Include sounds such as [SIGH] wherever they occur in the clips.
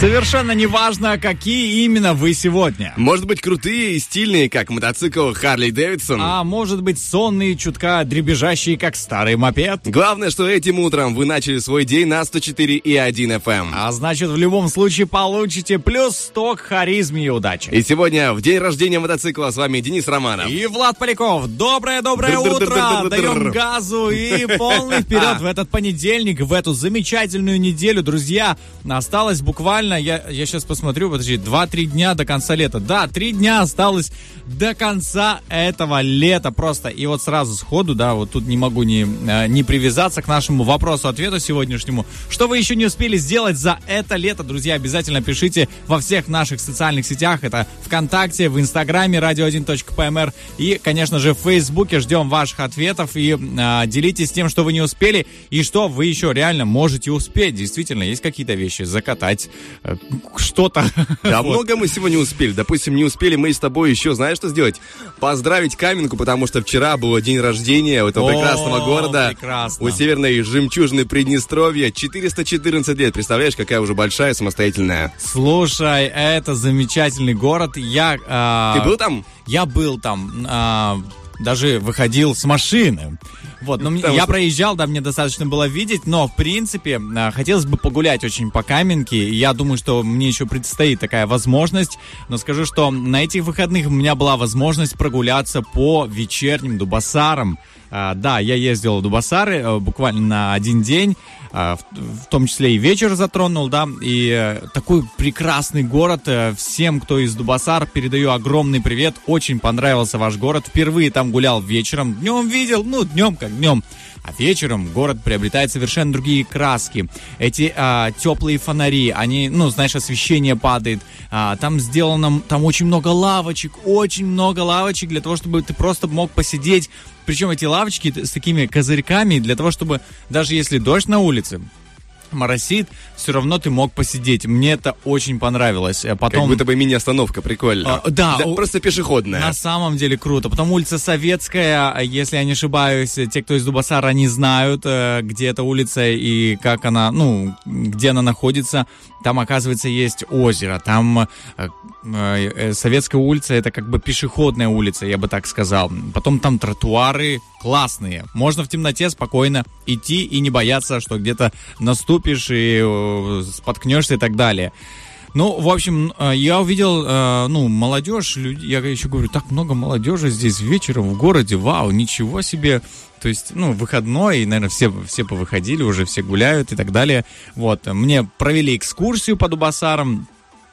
Совершенно неважно, какие именно вы сегодня. Может быть, крутые и стильные, как мотоцикл Харли Дэвидсон. А может быть, сонные, чутка дребезжащие, как старый мопед. Главное, что этим утром вы начали свой день на 104 и 1 FM. А значит, в любом случае получите плюс 100 к харизме и удачи. И сегодня, в день рождения мотоцикла, с вами Денис Романов. И Влад Поляков. Доброе-доброе утро. Даем газу и полный вперед в этот понедельник, в эту замечательную неделю. Друзья, осталось буквально, я, я сейчас посмотрю, подожди, 2-3 дня до конца лета. Да, 3 дня осталось до конца этого лета просто. И вот сразу сходу, да, вот тут не могу не, э, не привязаться к нашему вопросу-ответу сегодняшнему. Что вы еще не успели сделать за это лето, друзья, обязательно пишите во всех наших социальных сетях. Это ВКонтакте, в Инстаграме, radio1.pmr и, конечно же, в Фейсбуке. Ждем ваших ответов и э, делитесь тем, что вы не успели и что вы еще реально можете успеть. Действительно, есть какие-то вещи закатать, что-то. [LAUGHS] Да Вот. много мы сегодня успели. Допустим, не успели мы с тобой еще, знаешь, что сделать? Поздравить Каменку, потому что вчера был день рождения у этого О, прекрасного города. прекрасно. У северной жемчужины Приднестровья. 414 лет. Представляешь, какая уже большая, самостоятельная. Слушай, это замечательный город. Я, а, Ты был там? Я был там. а, даже выходил с машины. Вот, но мне- я проезжал, да, мне достаточно было видеть, но, в принципе, а, хотелось бы погулять очень по Каменке. Я думаю, что мне еще предстоит такая возможность. Но скажу, что на этих выходных у меня была возможность прогуляться по вечерним Дубасарам. А, да, я ездил в Дубасары э, буквально на один день, а, в, том числе и вечер затронул, да, и э, такой прекрасный город. э, Всем, кто из Дубасар, передаю огромный привет. Очень понравился ваш город. Впервые там гулял вечером. Днем видел, ну, днем как днем. А вечером город приобретает совершенно другие краски. Эти а, теплые фонари, они, ну, знаешь, освещение падает. А, там сделано, там очень много лавочек, очень много лавочек для того, чтобы ты просто мог посидеть. Причем эти лавочки с такими козырьками для того, чтобы даже если дождь на улице, моросит, все равно ты мог посидеть. Мне это очень понравилось. А Как Потом... будто бы мини-остановка, прикольно. А, да, у- просто пешеходная. На самом деле круто. Потом улица Советская, а если я не ошибаюсь, те, кто из Дубасара, они знают, э, где эта улица и как она, ну, где она находится. Там, оказывается, есть озеро. Там э, э, Советская улица это как бы пешеходная улица, я бы так сказал. Потом там тротуары классные. Можно в темноте спокойно идти и не бояться, что где-то наступишь и э, споткнешься и так далее. Ну, в общем, э, я увидел, э, ну, молодежь, я еще говорю, так много молодежи здесь вечером в городе, вау, ничего себе. То есть, ну, выходной, и, наверное, все, все повыходили, уже все гуляют и так далее. Вот, мне провели экскурсию по Дубасарам,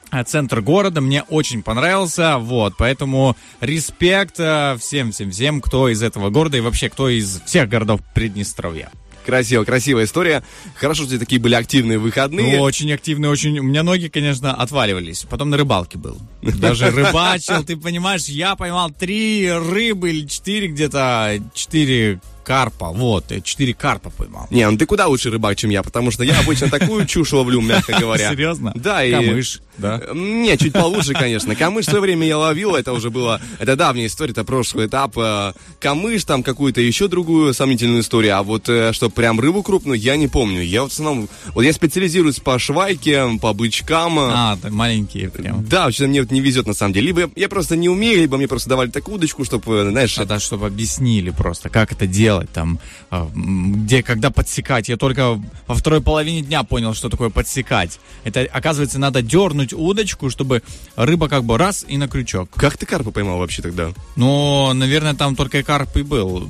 а, центр города мне очень понравился, вот, поэтому респект всем-всем-всем, кто из этого города и вообще кто из всех городов Приднестровья. Красиво, красивая история. Хорошо, что такие были активные выходные. Ну, очень активный, очень... У меня ноги, конечно, отваливались. Потом на рыбалке был. Даже [LAUGHS] рыбачил, ты понимаешь, я поймал три рыбы или четыре где-то, четыре карпа, вот, э, четыре карпа поймал. Не, ну ты куда лучше рыбак, чем я, потому что я обычно такую чушь ловлю, мягко говоря. [LAUGHS] Серьезно? Да, и... Камыш, да? Не, чуть получше, конечно. Камыш в свое время я ловил, это уже было... Это давняя история, это прошлый этап. Э, Камыш, там какую-то еще другую сомнительную историю, а вот э, что прям рыбу крупную, я не помню. Я в основном... Вот я специализируюсь по швайке, по бычкам. э, А, так маленькие прям. Да, вообще мне вот не везет на самом деле. Либо я просто не умею, либо мне просто давали такую удочку, чтобы, знаешь... Тогда, чтобы объяснили просто, как это делать, там, а, где, когда подсекать. Я только во второй половине дня понял, что такое подсекать. Это, оказывается, надо дернуть закинуть удочку, чтобы рыба как бы раз и на крючок. Как ты карпа поймал вообще тогда? Ну, наверное, там только карп и был. [LAUGHS]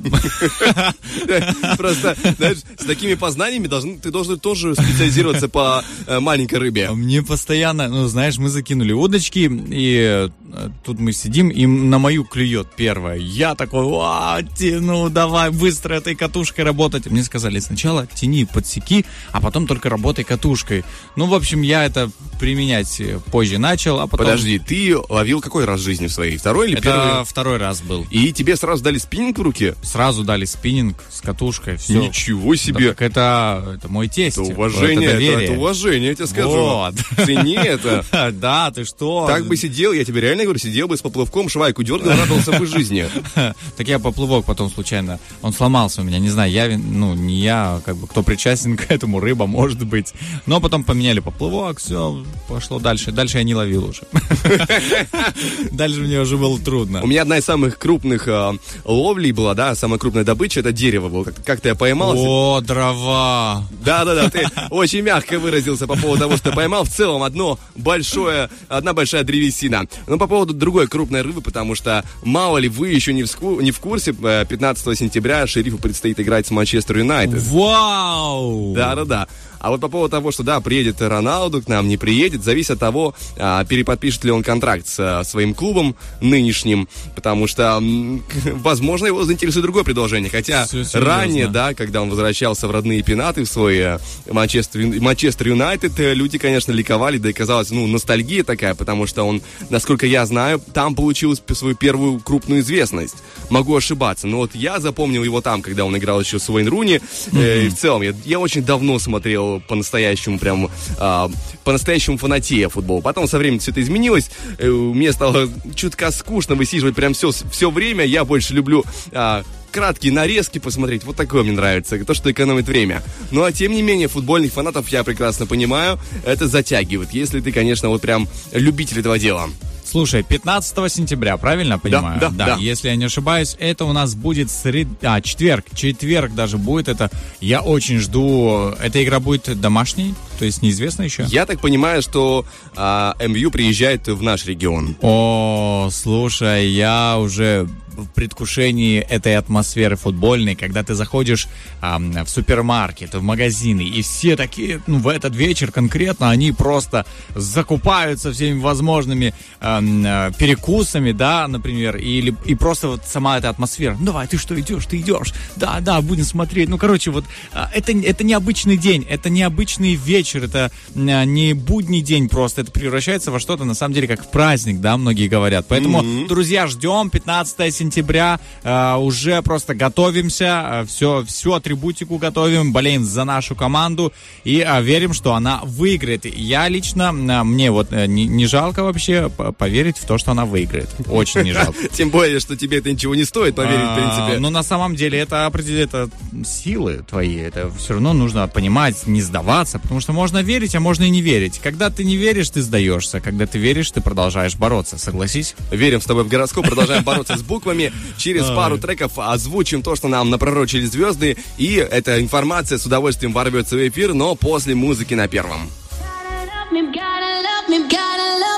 Просто, знаешь, с такими познаниями должен, ты должен тоже специализироваться по э, маленькой рыбе. Мне постоянно, ну, знаешь, мы закинули удочки, и э, тут мы сидим, и на мою клюет первая. Я такой, а, ну, давай быстро этой катушкой работать. Мне сказали, сначала тяни, подсеки, а потом только работай катушкой. Ну, в общем, я это применять позже начал, а потом... Подожди, ты ловил какой раз в жизни в своей? Второй или Это первый? второй раз был. И тебе сразу дали спиннинг в руки? Сразу дали спиннинг с катушкой, все. Ничего себе! Так это, это мой тесть. Это уважение, это, это уважение, я тебе скажу. Вот. Цени это. [LAUGHS] Да, ты что? Так бы сидел, я тебе реально говорю, сидел бы с поплавком, швайку дергал, радовался бы жизни. [LAUGHS] Так я поплывок потом случайно, он сломался у меня, не знаю, я, ну, не я, как бы, кто причастен [LAUGHS] к этому, рыба, может быть. Но потом поменяли поплывок, все, пошло дальше. Дальше я не ловил уже. [LAUGHS] Дальше мне уже было трудно. У меня одна из самых крупных э, ловлей была, да, самая крупная добыча, это дерево было. Как- Как-то я поймал. О, дрова! Да-да-да, ты очень мягко выразился по поводу того, что поймал в целом одно большое, одна большая древесина. Но по поводу другой крупной рыбы, потому что, мало ли, вы еще не в, ску- не в курсе, э, 15 сентября шерифу предстоит играть с Манчестер Юнайтед. Вау! Да-да-да. А вот по поводу того, что да, приедет Роналду к нам, не приедет, зависит от того, а, переподпишет ли он контракт с своим клубом нынешним, потому что, [LAUGHS] возможно, его заинтересует другое предложение. Хотя ранее, да, когда он возвращался в родные пенаты, в свой э, Манчестер, Юнайтед, э, люди, конечно, ликовали, да и казалось, ну, ностальгия такая, потому что он, насколько я знаю, там получил свою первую крупную известность. Могу ошибаться, но вот я запомнил его там, когда он играл еще с Уэйн Руни, э, и в целом, я, я очень давно смотрел по-настоящему, прям, а, по-настоящему фанатея футбол. Потом со временем все это изменилось, э, мне стало чутка скучно высиживать прям все, все время, я больше люблю а, краткие нарезки посмотреть. Вот такое мне нравится. То, что экономит время. Ну, а тем не менее, футбольных фанатов, я прекрасно понимаю, это затягивает. Если ты, конечно, вот прям любитель этого дела. Слушай, 15 сентября, правильно понимаю? да, да. Если я не ошибаюсь, это у нас будет сред... а, четверг. Четверг даже будет это. Я очень жду. Эта игра будет домашней, то есть неизвестно еще. Я так понимаю, что а, МЮ приезжает в наш регион. О, слушай, я уже в предвкушении этой атмосферы футбольной, когда ты заходишь ам, в супермаркет, в магазины, и все такие, ну, в этот вечер конкретно, они просто закупаются всеми возможными э, перекусами, да, например, или и просто вот сама эта атмосфера. Ну, давай, ты что, идешь, ты идешь, да, да, будем смотреть. Ну, короче, вот а, это, это необычный день, это необычный вечер, это а, не будний день просто, это превращается во что-то, на самом деле, как в праздник, да, многие говорят. Поэтому, друзья, ждем 15 сентября, а, уже просто готовимся, все, всю атрибутику готовим, болеем за нашу команду и а, верим, что она выиграет. Я лично, а, мне вот э, не, не жалко вообще поверить в то, что она выиграет. Очень не жалко. [LAUGHS] Тем более, что тебе это ничего не стоит, поверить, в А, принципе. Но на самом деле это определяет это силы твои. Это все равно нужно понимать, не сдаваться, потому что можно верить, а можно и не верить. Когда ты не веришь, ты сдаешься. Когда ты веришь, ты продолжаешь бороться. Согласись? Верим с тобой в гороскоп, продолжаем бороться с буквами. Через пару треков озвучим то, что нам напророчили звезды. И эта информация с удовольствием ворвется в эфир, но после музыки на первом. Gotta love me, gotta love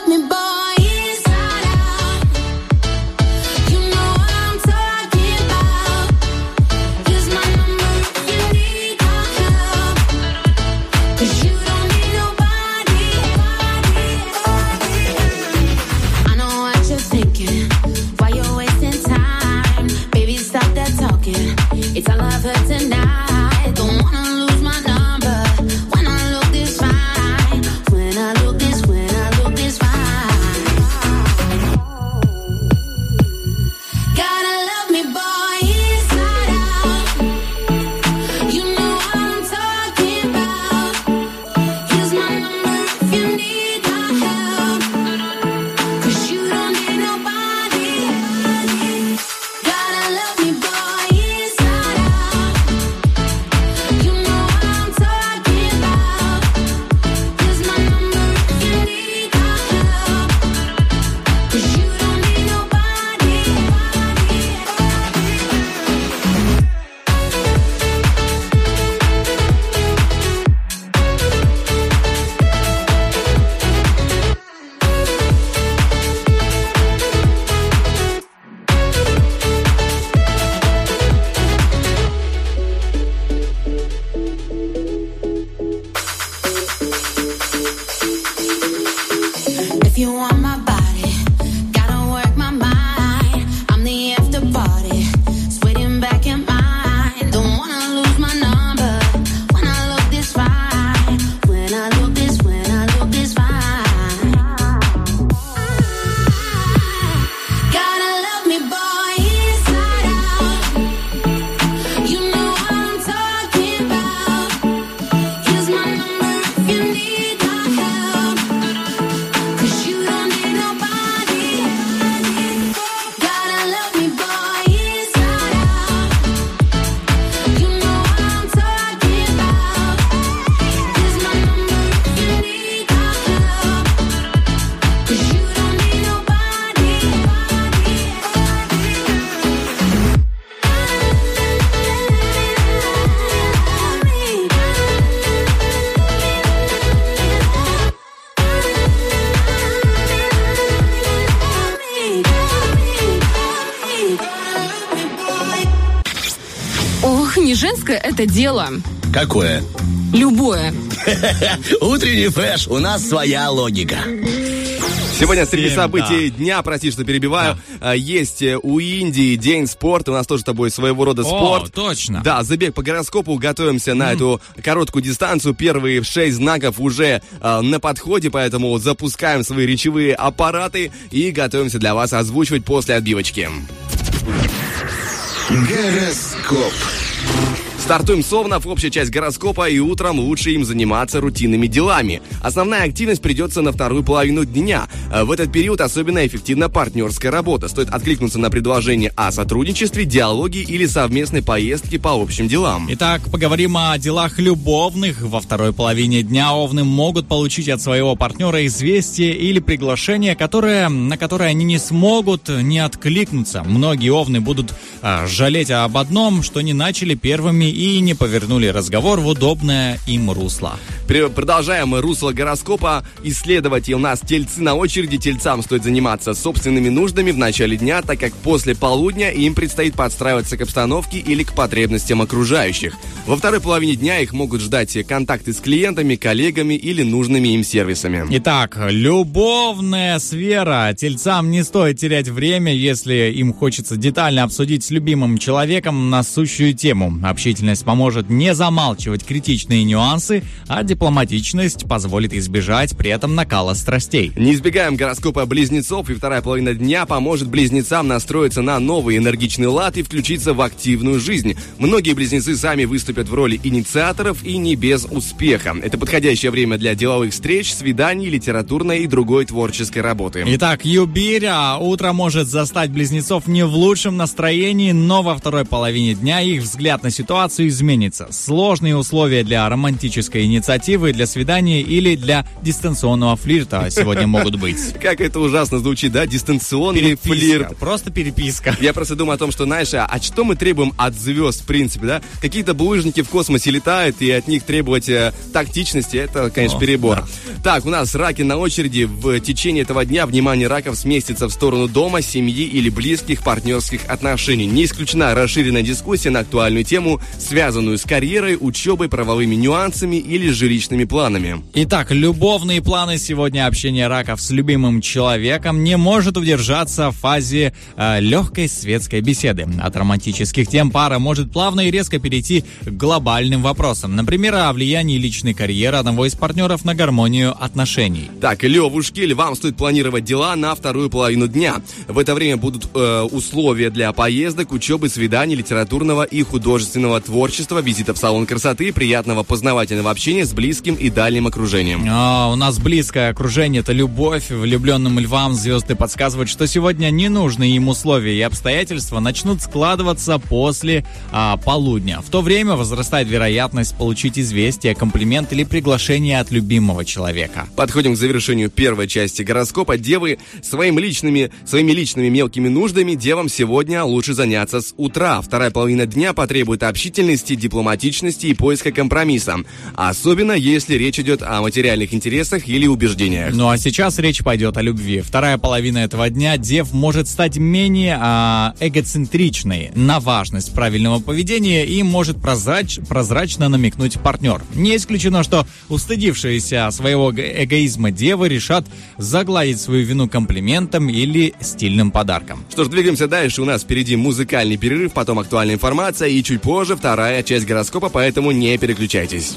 I love her tonight. Это дело. Какое? Любое. [LAUGHS] Утренний фреш, у нас своя логика. Сегодня среди событий дня, прости, что перебиваю, э, есть э, у Индии День спорта. У нас тоже с тобой своего рода О, спорт. точно. Да, забег по гороскопу. Готовимся на эту короткую дистанцию. Первые шесть знаков уже э, на подходе, поэтому запускаем свои речевые аппараты и готовимся для вас озвучивать после отбивочки. Гороскоп. Стартуем с Овнов, общая часть гороскопа, и утром лучше им заниматься рутинными делами. Основная активность придется на вторую половину дня. Э, В этот период особенно эффективна партнерская работа. Стоит откликнуться на предложение о сотрудничестве, диалоге или совместной поездке по общим делам. Итак, поговорим о делах любовных. Во второй половине дня овны могут получить от своего партнера известие или приглашение, которое, на которое они не смогут не откликнуться. Многие овны будут а, жалеть об одном, что не начали первыми и не повернули разговор в удобное им русло. Продолжаем русло гороскопа исследовать. И у нас тельцы на очереди. Тельцам стоит заниматься собственными нуждами в начале дня, так как после полудня им предстоит подстраиваться к обстановке или к потребностям окружающих. Во второй половине дня их могут ждать контакты с клиентами, коллегами или нужными им сервисами. Итак, любовная сфера. Тельцам не стоит терять время, если им хочется детально обсудить с любимым человеком насущую тему. Общительность поможет не замалчивать критичные нюансы, а дипломатичность позволит избежать при этом накала страстей. Не избегаем гороскопа близнецов, и вторая половина дня поможет близнецам настроиться на новый энергичный лад и включиться в активную жизнь. Многие близнецы сами выступят в роли инициаторов и не без успеха. Это подходящее время для деловых встреч, свиданий, литературной и другой творческой работы. Итак, Юбиря утро может застать близнецов не в лучшем настроении, но во второй половине дня их взгляд на ситуацию изменится. Сложные условия для романтической инициативы, для свидания или для дистанционного флирта сегодня могут быть. [LAUGHS] Как это ужасно звучит, да? Дистанционный Переписка, флирт. Просто переписка. Я просто думаю о том, что, знаешь, а, что мы требуем от звезд, в принципе, да? Какие-то булыжники в космосе летают, и от них требовать э, тактичности, это, конечно, О, перебор. Так, у нас раки на очереди. В течение этого дня внимание раков сместится в сторону дома, семьи или близких партнерских отношений. Не исключена расширенная дискуссия на актуальную тему, связанную с карьерой, учебой, правовыми нюансами или жилищными планами. Итак, любовные планы сегодня общение раков с любимым человеком не может удержаться в фазе э, легкой светской беседы. От романтических тем пара может плавно и резко перейти к глобальным вопросам. Например, о влиянии личной карьеры одного из партнеров на гармонию отношений. Так, Левушки, вам стоит планировать дела на вторую половину дня. В это время будут э, условия для поездок, учебы, свиданий, литературного и художественного творчества, визитов в салон красоты, приятного познавательного общения с близким и дальним окружением. А, у нас близкое окружение, это любовь. Влюбленным львам звезды подсказывают, что сегодня ненужные им условия и обстоятельства начнут складываться после а, полудня. В то время возрастает вероятность получить известие, комплимент или приглашение от любимого человека. Подходим к завершению первой части гороскопа. Девы своим личными, своими личными мелкими нуждами девам сегодня лучше заняться с утра. Вторая половина дня потребует общительности внимательности, дипломатичности и поиска компромисса. Особенно, если речь идет о материальных интересах или убеждениях. Ну а сейчас речь пойдет о любви. Вторая половина этого дня Дев может стать менее а, эгоцентричной на важность правильного поведения и может прозрач- прозрачно намекнуть партнер. Не исключено, что устыдившиеся своего эго- эгоизма девы решат загладить свою вину комплиментом или стильным подарком. Что ж, двигаемся дальше. У нас впереди музыкальный перерыв, потом актуальная информация и чуть позже вторая часть гороскопа, поэтому не переключайтесь.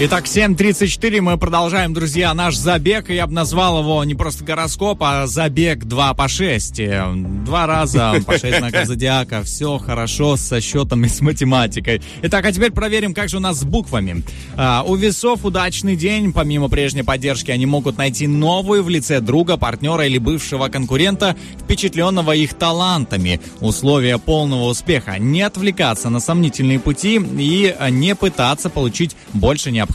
Итак, 7.34, мы продолжаем, друзья, наш забег. Я бы назвал его не просто гороскоп, а забег 2 по 6. Э, Два раза по 6 знаков [LAUGHS] зодиака. Все хорошо со счетом и с математикой. Итак, а теперь проверим, как же у нас с буквами. А, у весов удачный день. Помимо прежней поддержки, они могут найти новую в лице друга, партнера или бывшего конкурента, впечатленного их талантами. Условия полного успеха. Не отвлекаться на сомнительные пути и не пытаться получить больше необходимого.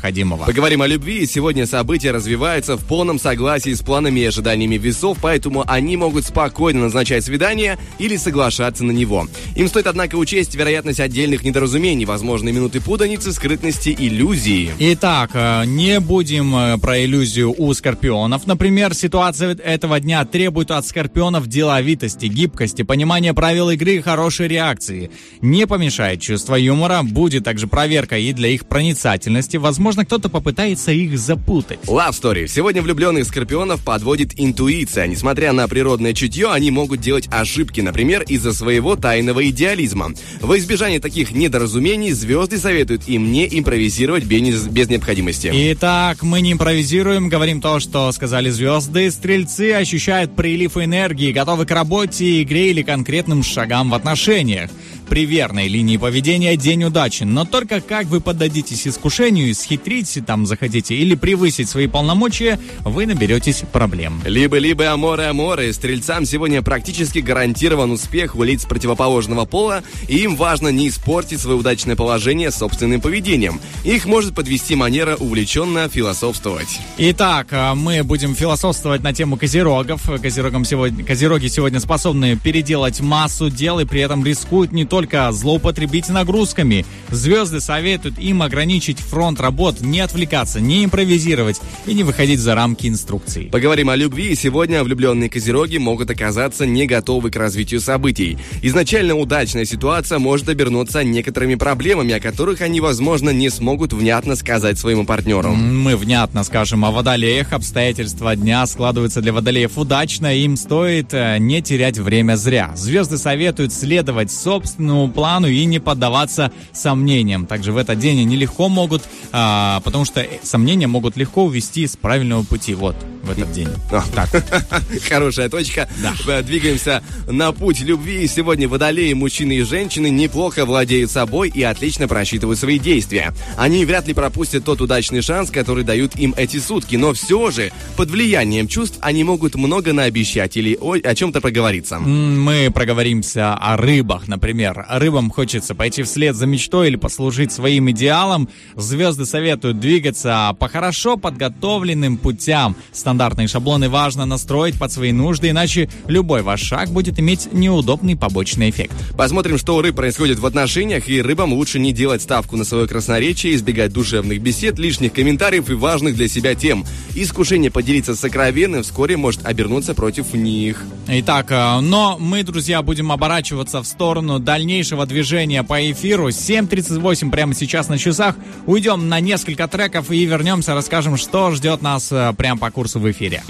Поговорим о любви, и сегодня события развиваются в полном согласии с планами и ожиданиями весов, поэтому они могут спокойно назначать свидание или соглашаться на него. Им стоит, однако, учесть вероятность отдельных недоразумений, возможные минуты путаницы, скрытности, иллюзии. Итак, э, не будем э, про иллюзию у скорпионов. Например, ситуация этого дня требует от скорпионов деловитости, гибкости, понимания правил игры и хорошей реакции. Не помешает чувство юмора, будет также проверка и для их проницательности. Возможно, кто-то попытается их запутать. Love Story. Сегодня влюбленных скорпионов подводит интуиция. Несмотря на природное чутье, они могут делать ошибки, например, из-за своего тайного идеализма. Во избежание таких недоразумений звезды советуют им не импровизировать без, без необходимости. Итак, мы не импровизируем, говорим то, что сказали звезды. Стрельцы ощущают прилив энергии, готовы к работе, игре или конкретным шагам в отношениях. при верной линии поведения день удачи. Но только как вы поддадитесь искушению и схитрить там захотите или превысить свои полномочия, вы наберетесь проблем. Либо-либо аморе. Стрельцам сегодня практически гарантирован успех у лиц противоположного пола, и им важно не испортить свое удачное положение собственным поведением. Их может подвести манера увлеченно философствовать. Итак, а, мы будем философствовать на тему козерогов. Козерогам сегодня, козероги сегодня способны переделать массу дел и при этом рискуют не только злоупотребить нагрузками. Звезды советуют им ограничить фронт работ, не отвлекаться, не импровизировать и не выходить за рамки инструкций. Поговорим о любви. Сегодня влюбленные козероги могут оказаться не готовы к развитию событий. Изначально удачная ситуация может обернуться некоторыми проблемами, о которых они, возможно, не смогут внятно сказать своему партнеру. Мы внятно скажем о водолеях. Обстоятельства дня складываются для водолеев удачно. Им стоит э, не терять время зря. Звезды советуют следовать собственному плану и не поддаваться сомнениям. Также в этот день они легко могут, а, потому что э, сомнения могут легко увести с правильного пути. Вот, в этот день. Так. [LAUGHS] Хорошая точка. Да. Э, Двигаемся на путь любви. Сегодня водолеи, мужчины и женщины неплохо владеют собой и отлично просчитывают свои действия. Они вряд ли пропустят тот удачный шанс, который дают им эти сутки. Но все же, под влиянием чувств, они могут много наобещать или о, о чем-то проговориться. Мы проговоримся о рыбах, например. Рыбам хочется пойти вслед за мечтой или послужить своим идеалам. Звезды советуют двигаться по хорошо подготовленным путям. Стандартные шаблоны важно настроить под свои нужды, иначе любой ваш шаг будет иметь неудобный побочный эффект. Посмотрим, что у рыб происходит в отношениях, и рыбам лучше не делать ставку на свое красноречие, избегать душевных бесед, лишних комментариев и важных для себя тем. Искушение поделиться сокровенным вскоре может обернуться против них. Итак, э, но мы, друзья, будем оборачиваться в сторону дальнейшего движения по эфиру. 7.38 прямо сейчас на часах. Уйдем на несколько треков и вернемся, расскажем, что ждет нас э, прямо по курсу в эфире.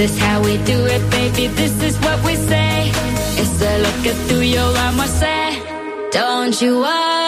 This is how we do it, baby. This is what we say. It's a look at through your armor, say. Don't you worry.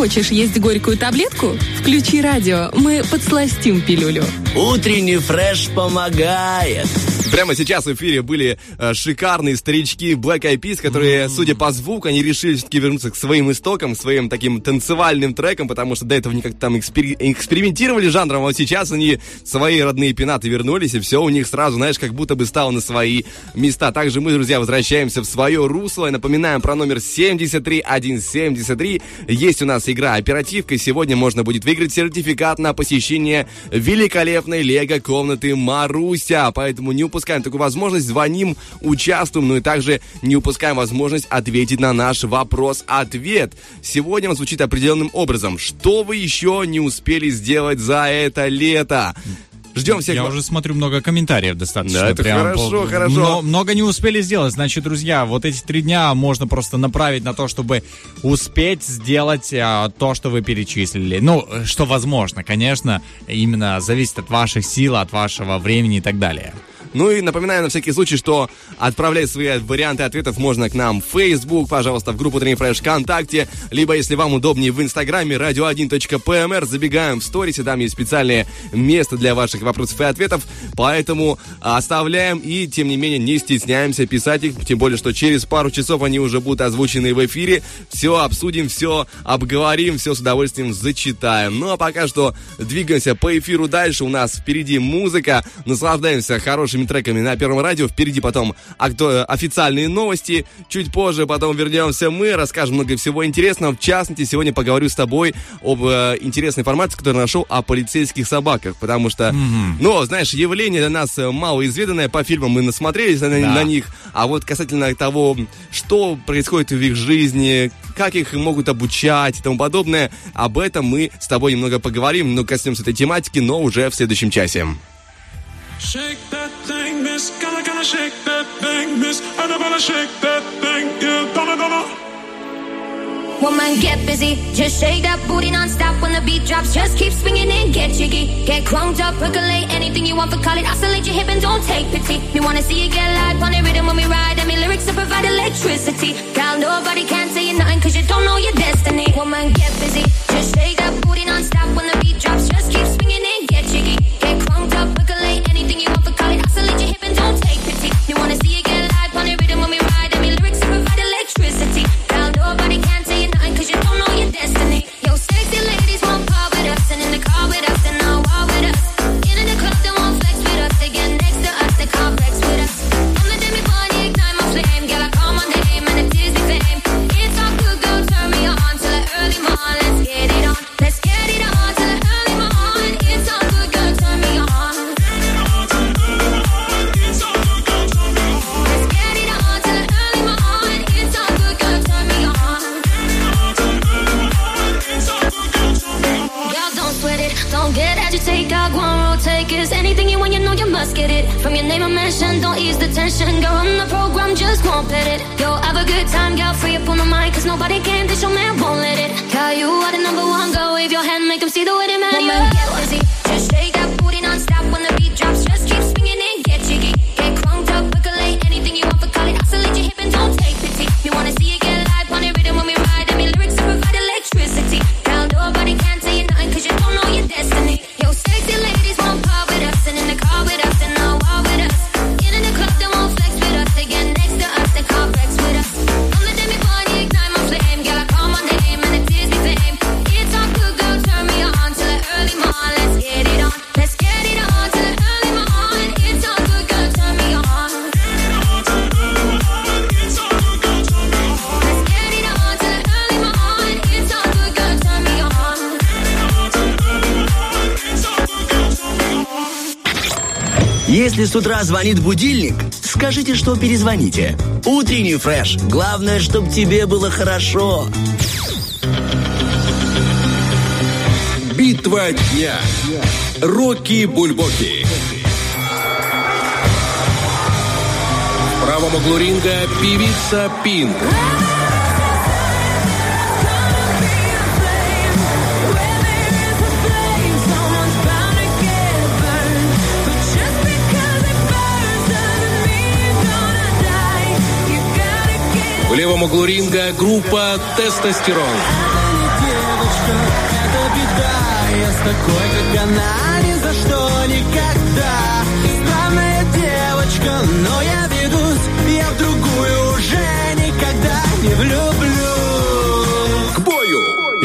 Хочешь есть горькую таблетку? Включи радио, мы подсластим пилюлю. Утренний фреш помогает. Прямо сейчас в эфире были э, шикарные старички Black Eyed Peas, которые, судя по звуку, они решили все-таки вернуться к своим истокам, к своим таким танцевальным трекам, потому что до этого они как-то там экспери- экспериментировали жанром, а вот сейчас они свои родные пенаты вернулись, и все у них сразу, знаешь, как будто бы стало на свои места. Также мы, друзья, возвращаемся в свое русло и напоминаем про номер 73173. Есть у нас игра «Оперативка», и сегодня можно будет выиграть сертификат на посещение великолепной лего-комнаты Маруся, поэтому не упускаем такую возможность, звоним, участвуем, ну и также не упускаем возможность ответить на наш вопрос-ответ. Сегодня он звучит определенным образом. Что вы еще не успели сделать за это лето? Ждем всех. Я уже смотрю много комментариев достаточно. Да, это прям хорошо, по- хорошо. Но- много не успели сделать. Значит, друзья, вот эти три дня можно просто направить на то, чтобы успеть сделать а, то, что вы перечислили. Ну, что возможно, конечно, именно зависит от ваших сил, от вашего времени и так далее. Ну и напоминаю на всякий случай, что отправлять свои варианты ответов можно к нам в Facebook, пожалуйста, в группу Тренинг Фреш ВКонтакте, либо, если вам удобнее, в Инстаграме radio1.pmr. Забегаем в сторис, и там есть специальное место для ваших вопросов и ответов, поэтому оставляем и, тем не менее, не стесняемся писать их, тем более, что через пару часов они уже будут озвучены в эфире. Все обсудим, все обговорим, все с удовольствием зачитаем. Ну а пока что двигаемся по эфиру дальше. У нас впереди музыка. Наслаждаемся хорошими треками на Первом радио. Впереди потом акту- официальные новости. Чуть позже потом вернемся мы, расскажем много всего интересного. В частности, сегодня поговорю с тобой об э, интересной информации, которую нашел о полицейских собаках. Потому что, ну, знаешь, явление для нас э, малоизведанное. По фильмам мы насмотрелись на, Да. на них. А вот касательно того, что происходит в их жизни, как их могут обучать и тому подобное, об этом мы с тобой немного поговорим, но коснемся этой тематики, но уже в следующем часе. Shake that thing, miss. Gonna, gonna shake that thing, miss. And I'm gonna shake that thing, yeah. Gonna, gonna. Woman, get busy. Just shake that booty non-stop when the beat drops. Just keep swinging and get jiggy. Get crunked up, percolate anything you want for call. Oscillate your hip and don't take pity. Me wanna see you get live on the rhythm when we ride. And me lyrics to provide electricity. Girl, nobody can say you nothing cause you don't know your destiny. Woman, get busy. Just shake that booty non-stop when the beat drops. Just keep swinging you your hip and don't take pity. You wanna see it? Если с утра звонит будильник, скажите, что перезвоните. Утренний фреш. Главное, чтобы тебе было хорошо. Битва дня. Рокки Бульбоки. В правом углу ринга певица Пинк. В левом углу ринга группа «Тестостерон». Она не девочка, это беда, я с такой, как она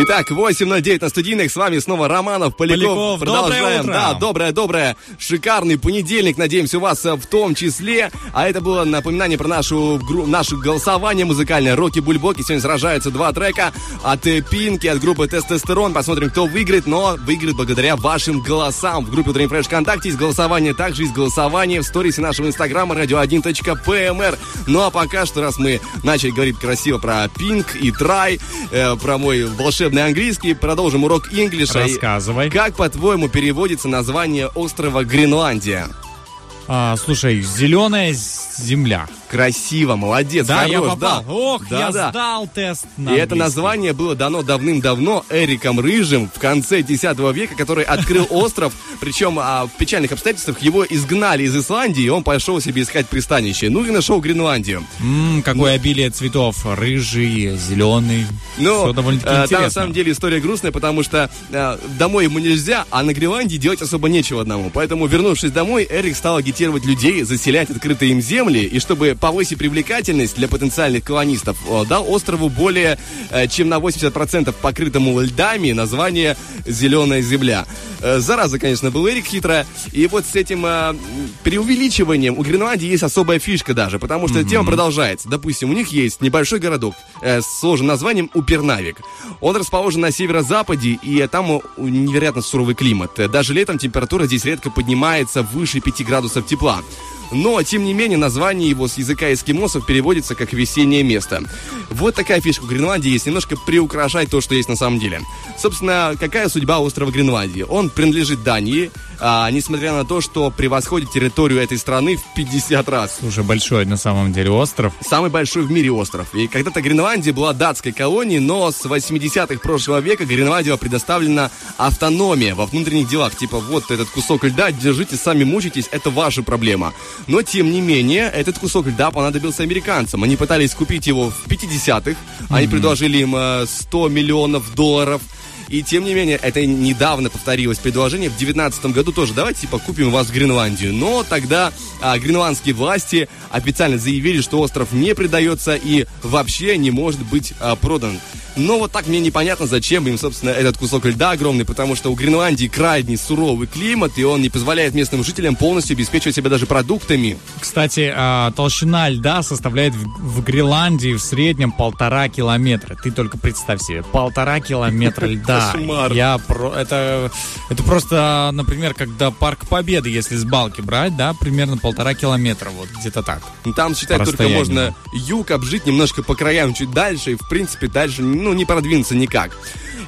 Итак, 8.09 на студийных. С вами снова Романов, Поляков. Поляков, доброе Продолжаем. утро. Да, доброе, доброе. Шикарный понедельник, надеемся, у вас э, в том числе. А это было напоминание про нашу, гру- наше голосование музыкальное. Роки Бульбоки. Сегодня сражаются два трека от э, Пинки, от группы Тестостерон. Посмотрим, кто выиграет. Но выиграет благодаря вашим голосам. В группе Утренний Фреш ВКонтакте есть голосование. Также есть голосование в сторисе нашего инстаграма radio1.pmr. Ну а пока что, раз мы начали говорить красиво про Пинк и Трай, э, про мой волшебный английский, продолжим урок инглиша. И Рассказывай. Как, по-твоему, переводится название острова Гренландия? А, слушай, зеленая земля. Красиво, молодец, Да, хорош, я попал. да. Ох, Да, я да. сдал тест на И это название было дано давным-давно Эриком Рыжим в конце X века, который открыл [LAUGHS] остров. Причем а, в печальных обстоятельствах его изгнали из Исландии, и он пошел себе искать пристанище. Ну и нашел Гренландию. М, какое обилие цветов. Рыжий, зеленый. Ну, Все довольно-таки э, на самом деле история грустная, потому что э, домой ему нельзя, а на Гренландии делать особо нечего одному. Поэтому, вернувшись домой, Эрик стал агитировать людей заселять открытые им земли, и чтобы повысить привлекательность для потенциальных колонистов, э, дал острову более э, чем на 80% покрытому льдами название «Зеленая земля». Э, Зараза, конечно, был Эрик хитрая, и вот с этим преувеличиванием у Гренландии есть особая фишка даже, потому что тема продолжается. Допустим, у них есть небольшой городок с сложным названием Упернавик. Он расположен на северо-западе, и там невероятно суровый климат. Даже летом температура здесь редко поднимается выше 5 градусов тепла. Но, тем не менее, название его с языка эскимосов переводится как «весеннее место». Вот такая фишка Гренландии есть, немножко приукрашать то, что есть на самом деле. Собственно, какая судьба острова Гренландии? Он принадлежит Дании, а, несмотря на то, что превосходит территорию этой страны в 50 раз. Слушай, большой на самом деле остров. Самый большой в мире остров. И когда-то Гренландия была датской колонией, но с 80-х прошлого века Гренландии была предоставлена автономия во внутренних делах. Типа, вот этот кусок льда, держите, сами мучитесь, это ваша проблема. Но, тем не менее, этот кусок льда понадобился американцам. Они пытались купить его в 50-х. Они предложили им э, 100 миллионов долларов. И тем не менее, это недавно повторилось предложение. В 2019 году тоже давайте типа купим вас в Гренландию. Но тогда а, гренландские власти официально заявили, что остров не предается и вообще не может быть а, продан. Но вот так мне непонятно, зачем им, собственно, этот кусок льда огромный, потому что у Гренландии крайне суровый климат, и он не позволяет местным жителям полностью обеспечивать себя даже продуктами. Кстати, а, толщина льда составляет в, в Гренландии в среднем полтора километра. Ты только представь себе, полтора километра льда. Кошмар. Я про... это, это просто, например, когда Парк Победы, если с балки брать, да, примерно полтора километра, вот где-то так. Ну, Там, считай, только можно юг обжить немножко по краям чуть дальше, и, в принципе, дальше, ну, не продвинуться никак.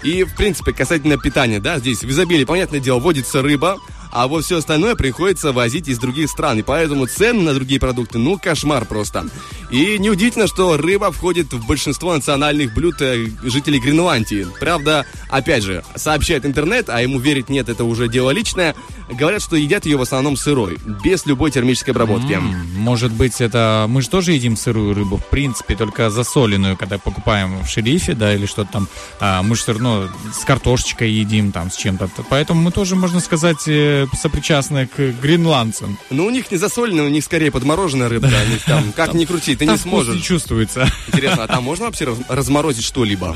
И, в принципе, касательно питания, да, здесь в изобилии, понятное дело, водится рыба, а вот все остальное приходится возить из других стран, и поэтому цены на другие продукты, ну, кошмар просто. И неудивительно, что рыба входит в большинство национальных блюд э, жителей Гренландии. Правда, опять же, сообщает интернет, а ему верить нет, это уже дело личное, говорят, что едят ее в основном сырой, без любой термической обработки. М, Может быть, это... Мы же тоже едим сырую рыбу, в принципе, только засоленную, когда покупаем в шерифе, да, или что-то там. А, мы же все равно с картошечкой едим, там, с чем-то. Поэтому мы тоже, можно сказать, сопричастны к гренландцам. Ну, у них не засоленная, у них скорее подмороженная рыбка. У них там, как ни крути, ты Там не вкус не сможешь. чувствуется. Интересно, а там можно вообще раз- разморозить что-либо?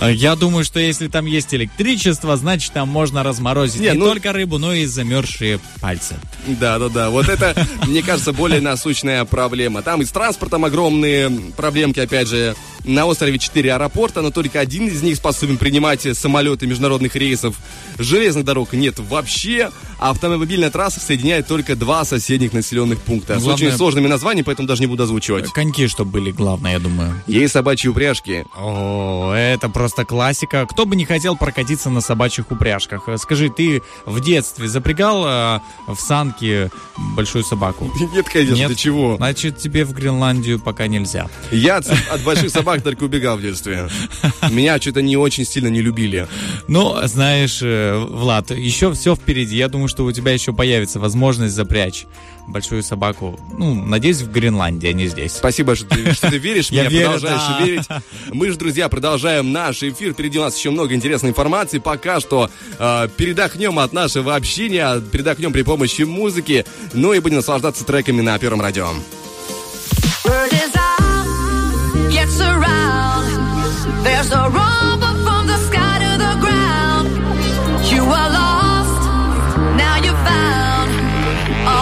А, Я думаю, что если там есть электричество, значит, там можно разморозить Не, не ну- только рыбу, но и замерзшие пальцы. Да, да, да. Вот это, [LAUGHS] мне кажется, более насущная проблема. Там и с транспортом огромные проблемки, опять же. На острове 4 аэропорта, но только один из них способен принимать самолеты международных рейсов. Железных дорог нет вообще, а автомобильная трасса соединяет только два соседних населенных пункта. Ну, С главное- очень сложными названиями, поэтому даже не буду озвучивать. Коньки, чтобы были, главное, я думаю. Есть собачьи упряжки. О, это просто классика. Кто бы не хотел прокатиться на собачьих упряжках? Э, Скажи, ты в детстве запрягал э, в санки большую собаку? [LAUGHS] Нет, конечно, Нет? чего? Значит, тебе в Гренландию пока нельзя. Я от, [LAUGHS] от больших собак собак только убегал в детстве. Меня что-то не очень сильно не любили. Ну, знаешь, э, Влад, еще все впереди. Я думаю, что у тебя еще появится возможность запрячь большую собаку. Ну, надеюсь, в Гренландии, а не здесь. Спасибо, что ты, что ты веришь, [LAUGHS] верю, продолжаешь верить. Мы же, друзья, продолжаем наш эфир. Впереди у нас еще много интересной информации. Пока что э, передохнем от нашего общения, передохнем при помощи музыки, ну и будем наслаждаться треками на Первом радио. There's a rumble from the sky to the ground. You are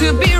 to be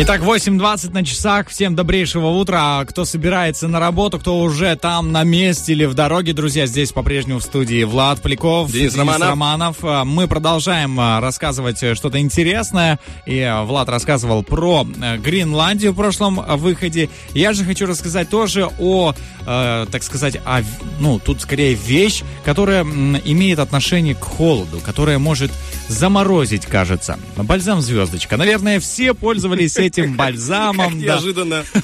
Итак, 8.20 на часах. Всем добрейшего утра. Кто собирается на работу, кто уже там на месте или в дороге, друзья, здесь по-прежнему в студии Влад Поляков, Денис Романов. Романов. А, Мы продолжаем а, рассказывать э, что-то интересное. И а, Влад рассказывал про э, Гренландию в прошлом выходе. Я же хочу рассказать тоже о, э, так сказать, о, ну, тут скорее вещь, которая имеет отношение к холоду, которая может заморозить, кажется. Бальзам звездочка. Наверное, все пользовались [LAUGHS] этим бальзамом. Как да. неожиданно. [LAUGHS]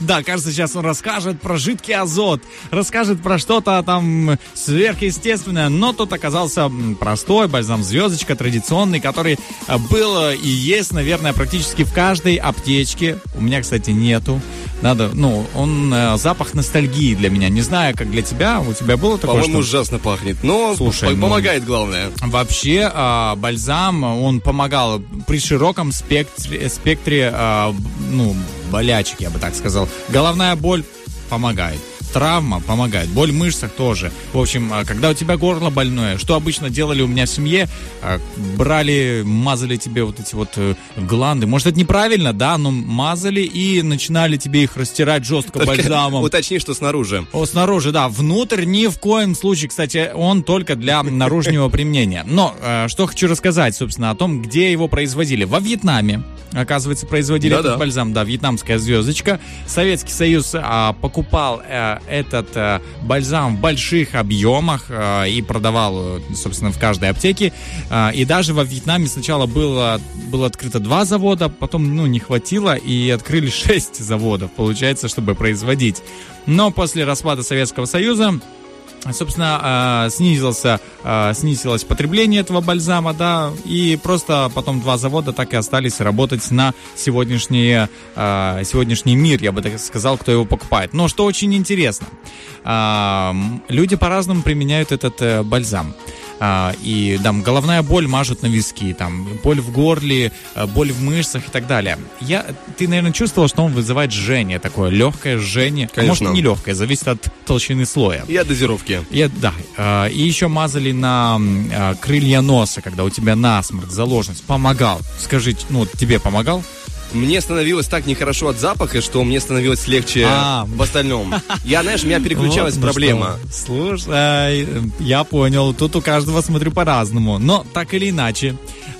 Да, кажется, сейчас он расскажет про жидкий азот, расскажет про что-то там сверхъестественное, но тут оказался простой бальзам звездочка, традиционный, который а, был э, и есть, наверное, практически в каждой аптечке. У меня, кстати, нету. Надо, ну, он э, запах ностальгии для меня. Не знаю, как для тебя. У тебя было такое? По-моему, что- ужасно пахнет. Но Слушай, по- ну- помогает главное. Вообще а, бальзам, он помогал при широком спектре, спектре б- ну, болячек, я бы так сказал. Головная боль помогает. Травма помогает, боль в мышцах тоже. В общем, а, когда у тебя горло больное, что обычно делали у меня в семье, а, брали, мазали тебе вот эти вот э, гланды. Может, это неправильно, да, но мазали и начинали тебе их растирать жестко Только бальзамом. Уточни, что снаружи. О, снаружи, да. Внутрь ни в коем случае, кстати, он только для наружного применения. Но э, что хочу рассказать, собственно, о том, где его производили. Во Вьетнаме, оказывается, производили Да-да. этот бальзам, да, вьетнамская звездочка. Советский Союз а, покупал э, этот э, бальзам в больших объемах э, и продавал, э, собственно, в каждой аптеке. И даже во Вьетнаме сначала было, было открыто два завода, потом, ну, не хватило, и открыли [LAUGHS] шесть заводов, получается, чтобы производить. Но после распада Советского Союза собственно, э, снизился, э, снизилось потребление этого бальзама, да, и просто потом два завода так и остались работать на сегодняшний, э, сегодняшний мир, я бы так сказал, кто его покупает. Но что очень интересно, люди по-разному применяют этот бальзам. А, и там головная боль мажут на виски, там боль в горле, э, боль в мышцах и так далее. Я, ты, наверное, чувствовал, что он вызывает жжение такое, легкое жжение. А Конечно. Может, не легкое, зависит от толщины слоя. И от дозировки. И, да, э, и еще мазали на э, крылья носа, когда у тебя насморк, заложенность. Помогал. Скажите, ну, тебе помогал? Мне становилось так нехорошо от запаха, что мне становилось легче А. в остальном. Я, знаешь, у меня переключалась Вот, ну проблема. что. Слушай, я понял. Тут у каждого смотрю по-разному. Но так или иначе,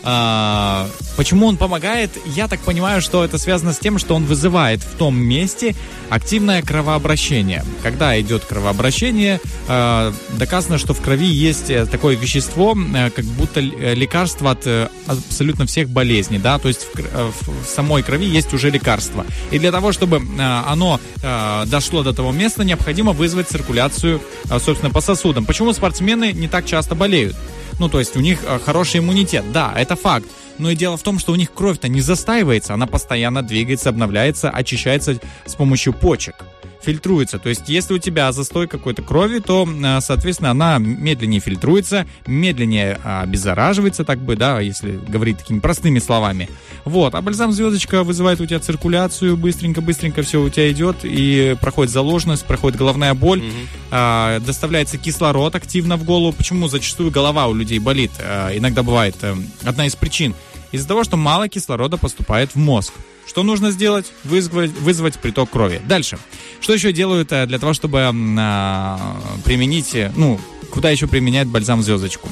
а, почему он помогает? Я так понимаю, что это связано с тем, что он вызывает в том месте активное кровообращение. Когда идет кровообращение, а, доказано, что в крови есть э, такое вещество, э, как будто э, лекарство от абсолютно всех болезней, да, то есть в, в- самой крови есть уже лекарство. И для того, чтобы оно дошло до того места, необходимо вызвать циркуляцию, собственно, по сосудам. Почему спортсмены не так часто болеют? Ну, то есть у них э, хороший иммунитет. Да, это факт. Но и дело в том, что у них кровь-то не застаивается, она постоянно двигается, обновляется, очищается с помощью почек фильтруется. То есть, если у тебя застой какой-то крови, то, э, соответственно, она медленнее фильтруется, медленнее а, обеззараживается, так бы, да, если говорить такими простыми словами. Вот. А бальзам звездочка вызывает у тебя циркуляцию, быстренько-быстренько все у тебя идет, и проходит заложенность, проходит головная боль, а, доставляется кислород активно в голову. Почему зачастую голова у людей болит? А, иногда бывает э, одна из причин. Из-за того, что мало кислорода поступает в мозг. Что нужно сделать? Вызвать, вызвать приток крови. Дальше. Что еще делают э, для того, чтобы а, применить, э, ну, куда еще применяют бальзам звездочку?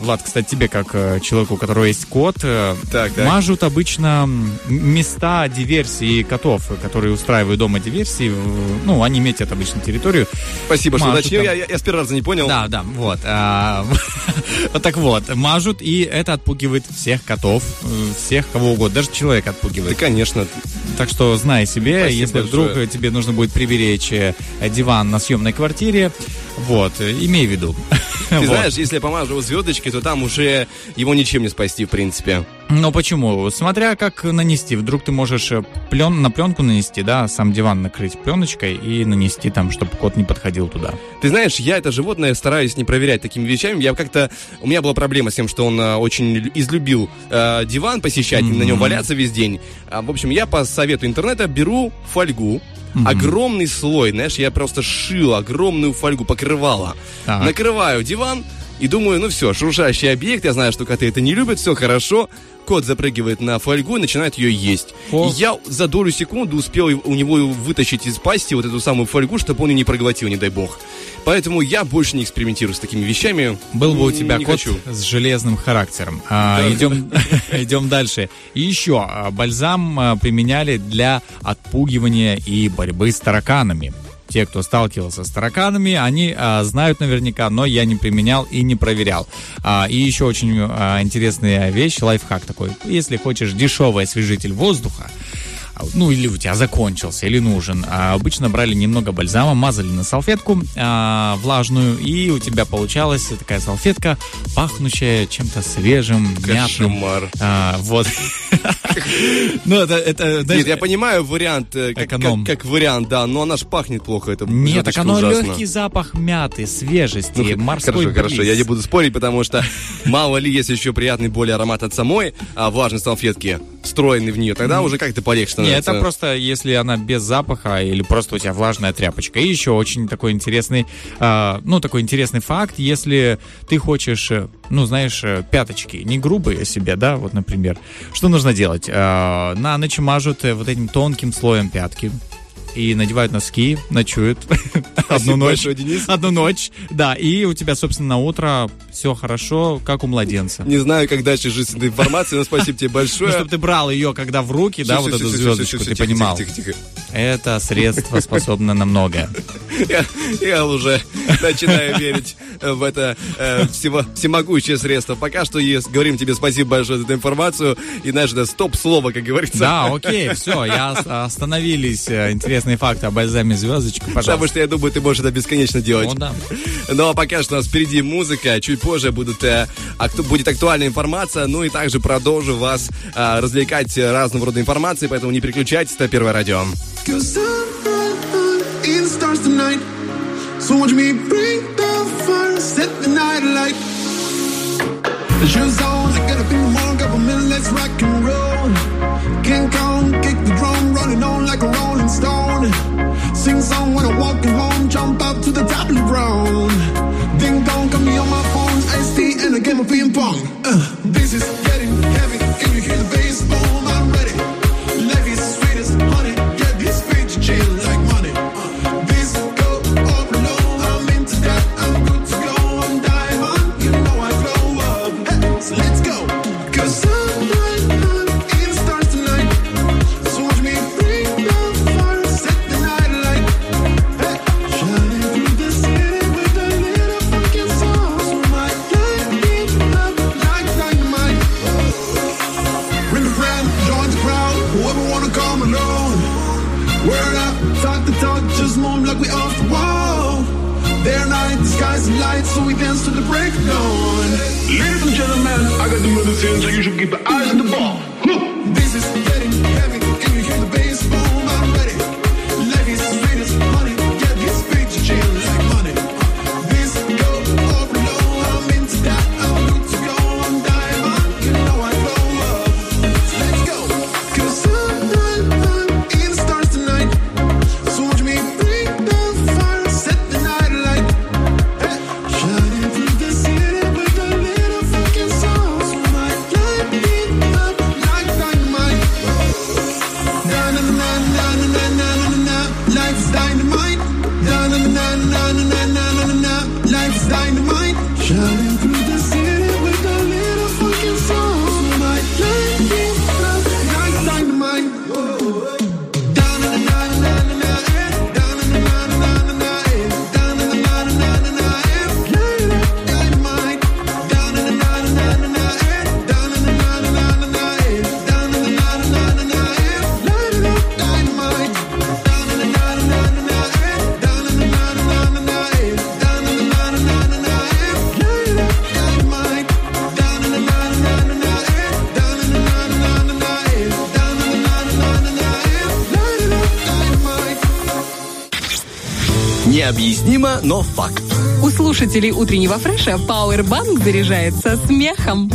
Влад, кстати, тебе, как э, человеку, у которого есть кот, э, Так, так. мажут обычно места диверсии котов, которые устраивают дома диверсии. Ну, они метят обычно территорию. Спасибо, что Мажут уточнил. там. Я, я, с первого раза не понял. Да, да, вот. а, [LAUGHS] так вот, мажут, и это отпугивает всех котов, э, всех кого угодно, даже человек Да, отпугивает. конечно. Так что знай себе, Спасибо если вдруг тебе нужно будет приберечь диван на съемной квартире, вот, имей в виду. [LAUGHS] [LAUGHS] Ты знаешь, если я помажу звездочкой, то там уже его ничем не спасти, в принципе. Но почему? Смотря как нанести. Вдруг ты можешь э, плен, на пленку нанести, да, сам диван накрыть пленочкой и нанести там, чтобы кот не подходил туда. Ты знаешь, я это животное стараюсь не проверять такими вещами. Я как-то... У меня была проблема с тем, что он э, очень лю- излюбил э, диван посещать, на нем валяться весь день. А, в общем, я по совету интернета беру фольгу, огромный слой, знаешь, я просто шил огромную фольгу, покрывала. Так. Накрываю диван и думаю, ну все, шуршащий объект, я знаю, что коты это не любят, все хорошо. Кот запрыгивает на фольгу и начинает ее есть. О. И я за долю секунды успел у него вытащить из пасти вот эту самую фольгу, чтобы он ее не проглотил, не дай бог. Поэтому я больше не экспериментирую с такими вещами. Был бы у тебя не кот хочу. с железным характером. А, идем, идем [LAUGHS] дальше. И еще а, бальзам а, применяли для отпугивания и борьбы с тараканами. Те, кто сталкивался с тараканами, они а, знают наверняка, но я не применял и не проверял. А, и еще очень а, интересная вещь, лайфхак такой. Если хочешь дешевый освежитель воздуха, ну или у тебя закончился, или нужен. А обычно брали немного бальзама, мазали на салфетку а, влажную, и у тебя получалась такая салфетка, пахнущая чем-то свежим, мятным. Кошмар. А, вот. [LAUGHS] Ну, это, это, знаешь, Нет, я понимаю вариант, э, как, Эконом. как- как вариант, да, но она ж пахнет плохо, это Нет, так оно ужасно. легкий запах мяты, свежести, Ну, морской Хорошо, хорошо, бриз. я не буду спорить, потому что мало ли есть еще приятный более аромат от самой а, влажной салфетки, встроенный в нее, тогда уже как-то полегче становится. это просто если она без запаха или просто у тебя влажная тряпочка. И еще очень такой интересный, а, ну, такой интересный факт, если ты хочешь, э, ну, знаешь, э, пяточки, не грубые себе, да, вот, например, что нужно делать? А, на ночь мажут э, вот этим тонким слоем пятки. И надевают носки, ночуют [LAUGHS] одну ночь. Одну ночь, да. И у тебя, собственно, на утро все хорошо, как у младенца. Не знаю, как дальше жить с этой информацией, но спасибо тебе Ну, большое. чтобы ты брал ее, когда в руки, да, вот эту звездочку, ты понимал. Это средство способно на многое. [LAUGHS] Я, уже начинаю верить в это э, всемогущее средство. Пока что говорим тебе спасибо большое за эту информацию. И знаешь, стоп-слово, как говорится. Да, окей, все, я ос- остановились. Э, Интересные факты об бальзаме звездочку, Потому пожалуйста. что я думаю, ты можешь это бесконечно делать. Ну да. [LAUGHS] Ну а пока что у нас впереди музыка, чуть позже будут, э, акту- будет актуальная информация, ну и также продолжу вас э, развлекать разного рода информацией, поэтому не переключайтесь, это Первое радио. So watch me bring the fire, set the night alight. The shoes on, I up in the morning, couple minutes, rock and roll. King Kong, kick the drum, rolling on like a rolling stone. Sing song when I'm walking home, jump up to the top of the ground. Ding dong, got me on my phone, iced tea and a game of ping pong. Uh, this is getting heavy, can you hear the bass? Boom, I'm one of the things that you should keep eyes no fuck. У слушателей утреннего фреша Powerbank заряжается смехом.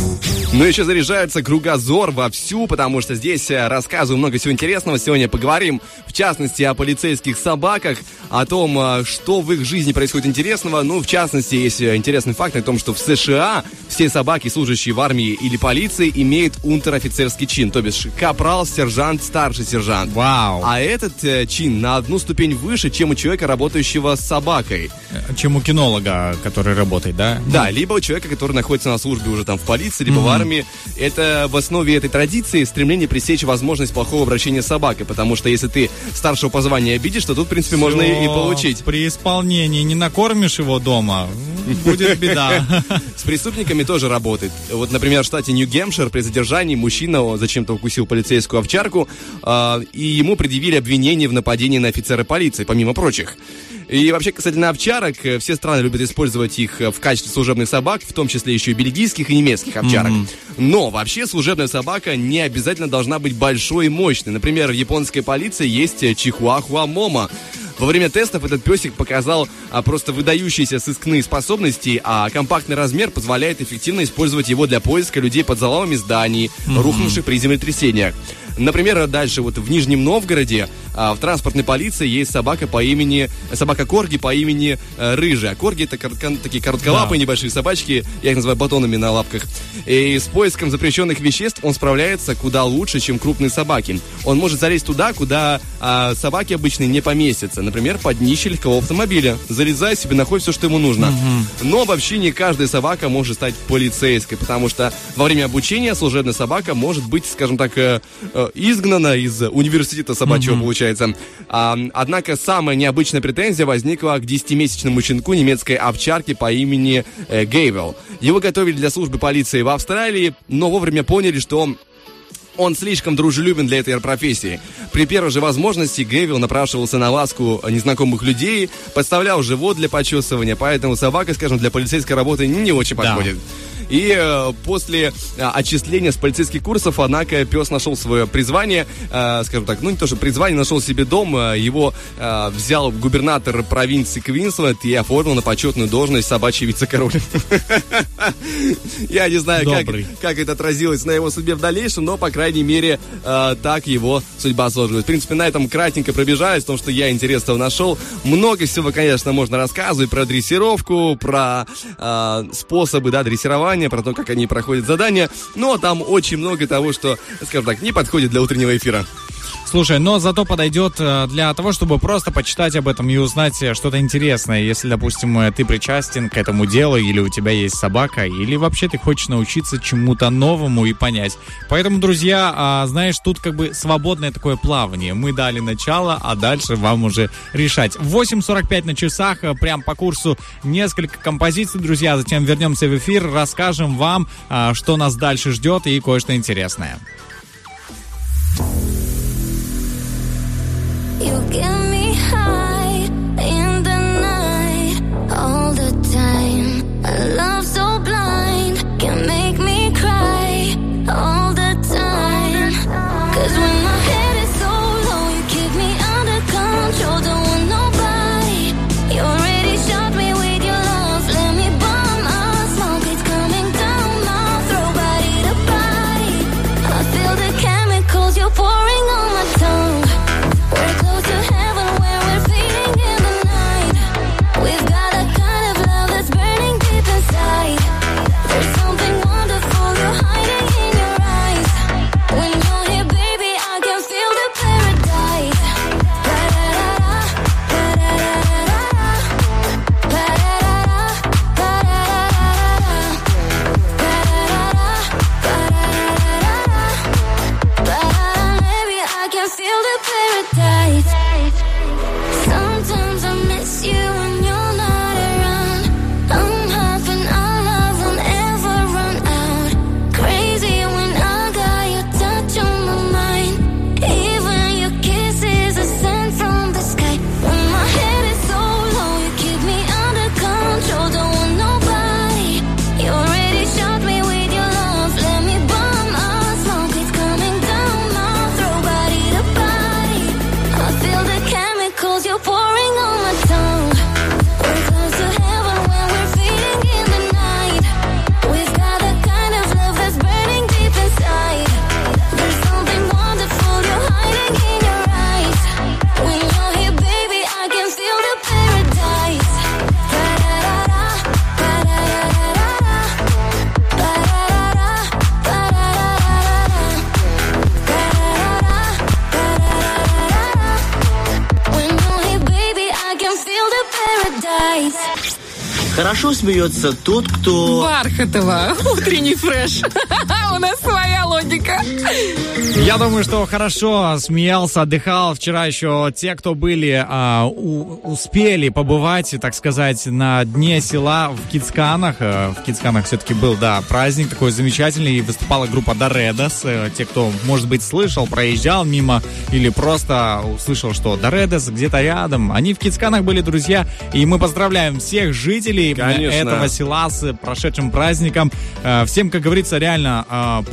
Ну, еще заряжается кругозор вовсю, потому что здесь э, рассказываю много всего интересного. Сегодня поговорим, в частности, о полицейских собаках, о том, э, что в их жизни происходит интересного. Ну, в частности, есть э, интересный факт о том, что в США все собаки, служащие в армии или полиции, имеют унтер-офицерский чин, то бишь капрал, сержант, старший сержант. Вау. А этот чин на одну ступень выше, чем у человека, работающего с собакой. Чем у кинолога, который работает, да? Да, либо у человека, который находится на службе уже там в полиции, либо в армии. Это в основе этой традиции стремление пресечь возможность плохого обращения с собакой, потому что если ты старшего по званию обидишь, то тут, в принципе, можно и, получить. При исполнении не накормишь его дома, будет беда. [LAUGHS] С преступниками тоже работает. Вот, например, в штате Нью-Гемпшир при задержании мужчина зачем-то укусил полицейскую овчарку, а, и ему предъявили обвинение в нападении на офицера полиции, помимо прочих. И вообще, касательно овчарок, э, все страны любят использовать их э, в качестве служебных собак, в том числе еще и бельгийских и немецких овчарок. Но вообще служебная собака не обязательно должна быть большой и мощной. Например, в японской полиции есть э, чихуахуа мома. Во время тестов этот песик показал а, просто выдающиеся сыскные способности, а компактный размер позволяет эффективно использовать его для поиска людей под заломами зданий, рухнувших при землетрясениях. Например, дальше вот в Нижнем Новгороде а, в транспортной полиции есть собака по имени собака Корги по имени э, Рыжая. Корги это кор- кон- такие коротколапые небольшие собачки, я их называю батонами на лапках. И с поиском запрещенных веществ он справляется куда лучше, чем крупные собаки. Он может залезть туда, куда а, собаки обычные не поместятся. Например, под днище легкового автомобиля. Залезай себе, находит все, что ему нужно. Но вообще не каждая собака может стать полицейской, потому что во время обучения служебная собака может быть, скажем так, э, э, изгнана из университета собачьего, получается. А, однако самая необычная претензия возникла к 10-месячному щенку немецкой овчарки по имени э, Гейвел. Его готовили для службы полиции в Австралии, но вовремя поняли, что он он слишком дружелюбен для этой профессии. При первой же возможности Гэвил напрашивался на ласку незнакомых людей, подставлял живот для почесывания, поэтому собака, скажем, для полицейской работы не очень подходит. И э, после э, отчисления с полицейских курсов, однако, пес нашел свое призвание, э, скажем так, ну не то, что призвание, нашел себе дом, э, его э, взял губернатор провинции Квинсленд и оформил на почетную должность собачий вице-король. [LAUGHS] Я не знаю, как, как это отразилось на его судьбе в дальнейшем, но, по крайней мере, э, так его судьба сложилась. В принципе, на этом кратенько пробежаюсь, в том, что я интересного нашел. Много всего, конечно, можно рассказывать про дрессировку, про э, способы да, дрессирования, про то, как они проходят задания, но там очень много того, что, скажем так, не подходит для утреннего эфира. Слушай, но зато подойдет э, для того, чтобы просто почитать об этом и узнать э, что-то интересное. Если, допустим, э, ты причастен к этому делу, или у тебя есть собака, или вообще ты хочешь научиться чему-то новому и понять. Поэтому, друзья, а, знаешь, тут как бы свободное такое плавание. Мы дали начало, а дальше вам уже решать. 8.45 на часах, прям по курсу несколько композиций, друзья. Затем вернемся в эфир, расскажем вам, а, что нас дальше ждет и кое-что интересное. You can Хорошо смеется тот, кто... Бархатова, [LAUGHS] утренний фреш. [LAUGHS] У нас логика. Я думаю, что хорошо смеялся, отдыхал. Вчера еще те, кто были, а, у- успели побывать, так сказать, на дне села в Кицканах. Э, В Кицканах все-таки был, да, праздник такой замечательный. И выступала группа Доредос. Э, Те, кто, может быть, слышал, проезжал мимо или просто услышал, что Доредос где-то рядом. Они в Кицканах были, друзья. И мы поздравляем всех жителей э, Конечно. этого села с прошедшим праздником. Всем, как говорится, реально э,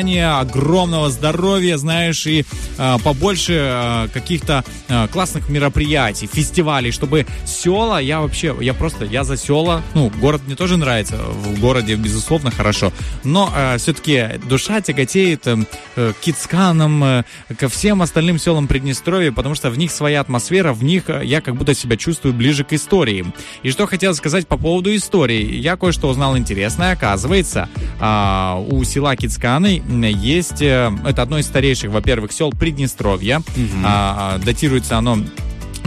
процветания, огромного здоровья, знаешь, и э, побольше э, каких-то э, классных мероприятий, фестивалей, чтобы села, я вообще, я просто, я за села, ну, город мне тоже нравится, в городе, безусловно, хорошо, но все-таки душа тяготеет э, э, к Кицканам, э, ко всем остальным селам Приднестровья, потому что в них своя атмосфера, в них э, я как будто себя чувствую ближе к истории. И что хотел сказать по поводу истории. Я кое-что узнал интересное. Оказывается, а, у села Кицканы есть... э, Это одно из старейших, во-первых, сел Приднестровья. А, а, Датируется оно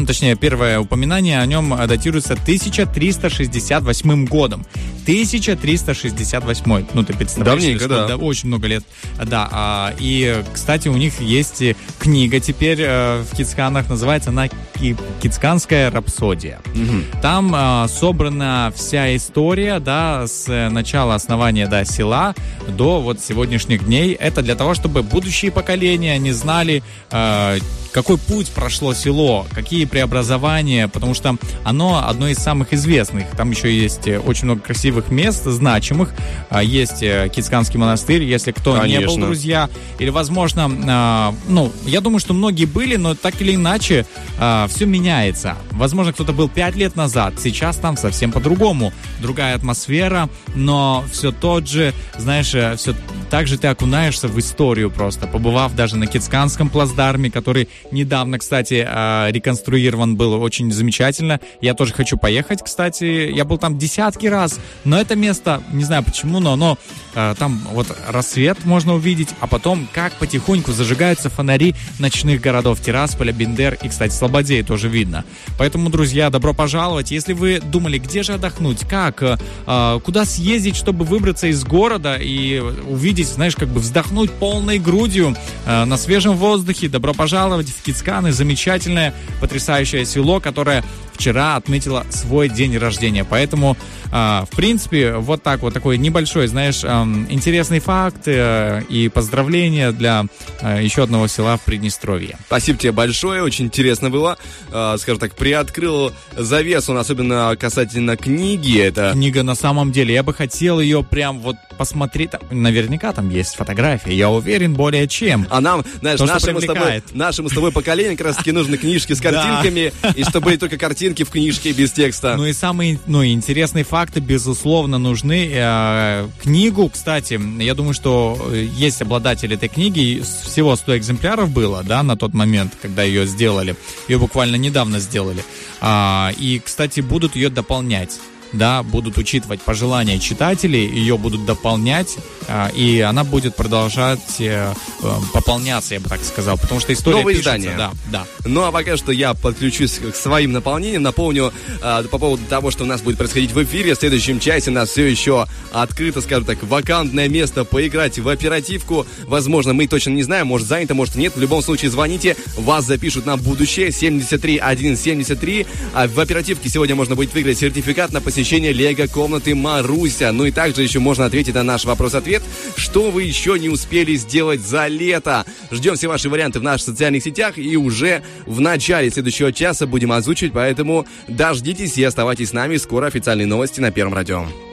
точнее, первое упоминание о нем э, датируется 1368 годом. 1368. Ну, ты представляешь, Давненько, сколько- да. очень много лет. Да, а, и, кстати, у них есть книга теперь э, в Кицканах, называется она «Ки- «Кицканская рапсодия». Там а, собрана вся история, да, с начала основания, да, села до вот сегодняшних дней. Это для того, чтобы будущие поколения не знали, какой путь прошло село, какие преобразования, потому что оно одно из самых известных. Там еще есть э, очень много красивых мест, значимых. А, Есть э, Кицканский монастырь, если кто не был, Конечно. друзья. Или, возможно, а, ну, я думаю, что многие были, но так или иначе все меняется. Возможно, кто-то был пять лет назад, сейчас там совсем по-другому. Другая атмосфера, но все тот же, знаешь, все так же ты окунаешься в историю просто, побывав даже на Кицканском плацдарме, который недавно, кстати, а, реконструирован был очень замечательно. Я тоже хочу поехать, кстати. Я был там десятки раз, но это место, не знаю почему, но оно а, там вот рассвет можно увидеть, а потом как потихоньку зажигаются фонари ночных городов Тирасполя, Бендер и, кстати, Слободей тоже видно. Поэтому, друзья, добро пожаловать. Если вы думали, где же отдохнуть, как, э, а, куда съездить, чтобы выбраться из города и увидеть, знаешь, как бы вздохнуть полной грудью э, на свежем воздухе, добро пожаловать в Кицканы, замечательное, потрясающее село, которое вчера отметило свой день рождения. Поэтому, а, в принципе, вот так вот такой небольшой, знаешь, интересный факт э, и поздравления для э, еще одного села в Приднестровье. Спасибо тебе большое, очень интересно было. Э, скажем так, приоткрыл завесу, особенно касательно книги. Это Книга на самом деле, я бы хотел ее прям вот посмотреть. Наверняка там есть фотографии, я уверен более чем. А нам, знаешь, То, нашему с, тобой, нашему с тобой поколению как раз таки нужны книжки с [LAUGHS] картинками, и чтобы были только картинки в книжке без текста. Ну и самые ну, интересные факты, безусловно, нужны. Э, книгу, кстати, я думаю, что э, есть обладатель этой книги. Всего 100 экземпляров было, да, на тот момент, когда ее сделали. Ее буквально недавно сделали. А, и, кстати, будут ее дополнять. Да, будут учитывать пожелания читателей, ее будут дополнять, а, и она будет продолжать э, э, пополняться, я бы так сказал, потому что история Новое пишется, издание. да, да. Ну а пока что я подключусь к своим наполнениям. Напомню э, по поводу того, что у нас будет происходить в эфире. В следующем часе у нас все еще открыто, скажем так, вакантное место поиграть в оперативку. Возможно, мы точно не знаем, может занято, может нет. В любом случае звоните, вас запишут на будущее 73 173. А в оперативке сегодня можно будет выиграть сертификат на посещение Лего комнаты Маруся. Ну и также еще можно ответить на наш вопрос-ответ, что вы еще не успели сделать за лето. Ждем все ваши варианты в наших социальных сетях и уже в начале следующего часа будем озвучивать, поэтому дождитесь и оставайтесь с нами. Скоро официальные новости на Первом радио.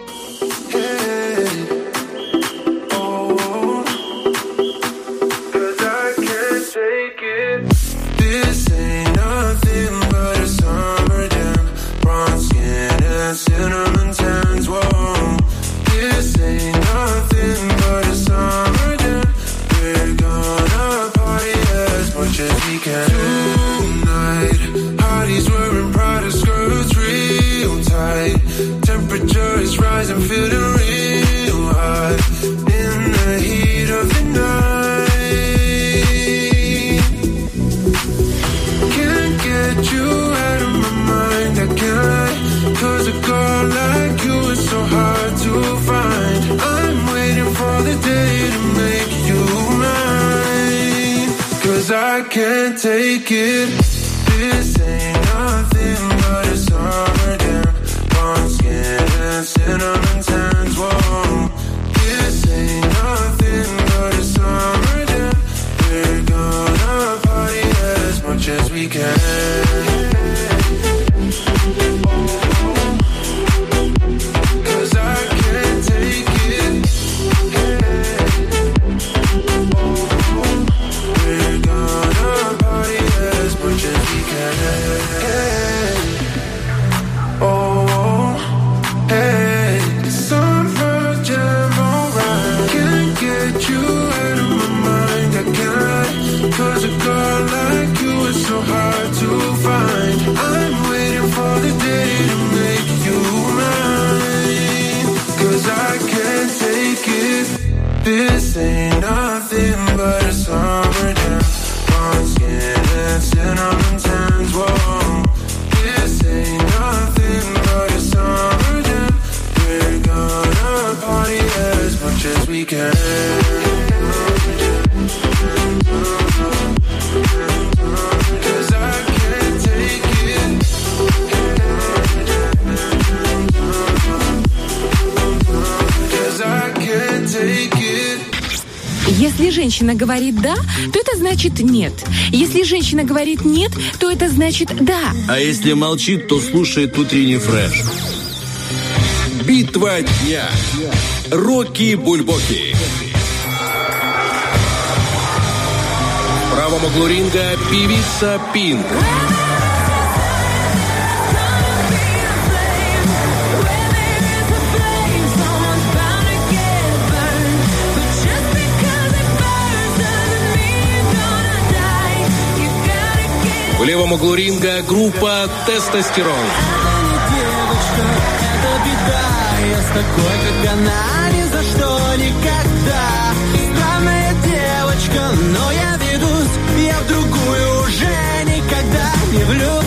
Can't take it. This ain't nothing but a summer jam. On skin and cinnamon женщина говорит «да», то это значит «нет». Если женщина говорит «нет», то это значит «да». А если молчит, то слушает утренний фреш. Битва дня. Рокки Бульбоки. В правом углу ринга певица Пинк. В левом углу ринга группа «Тестостерон». Я в другую уже никогда не влюблю.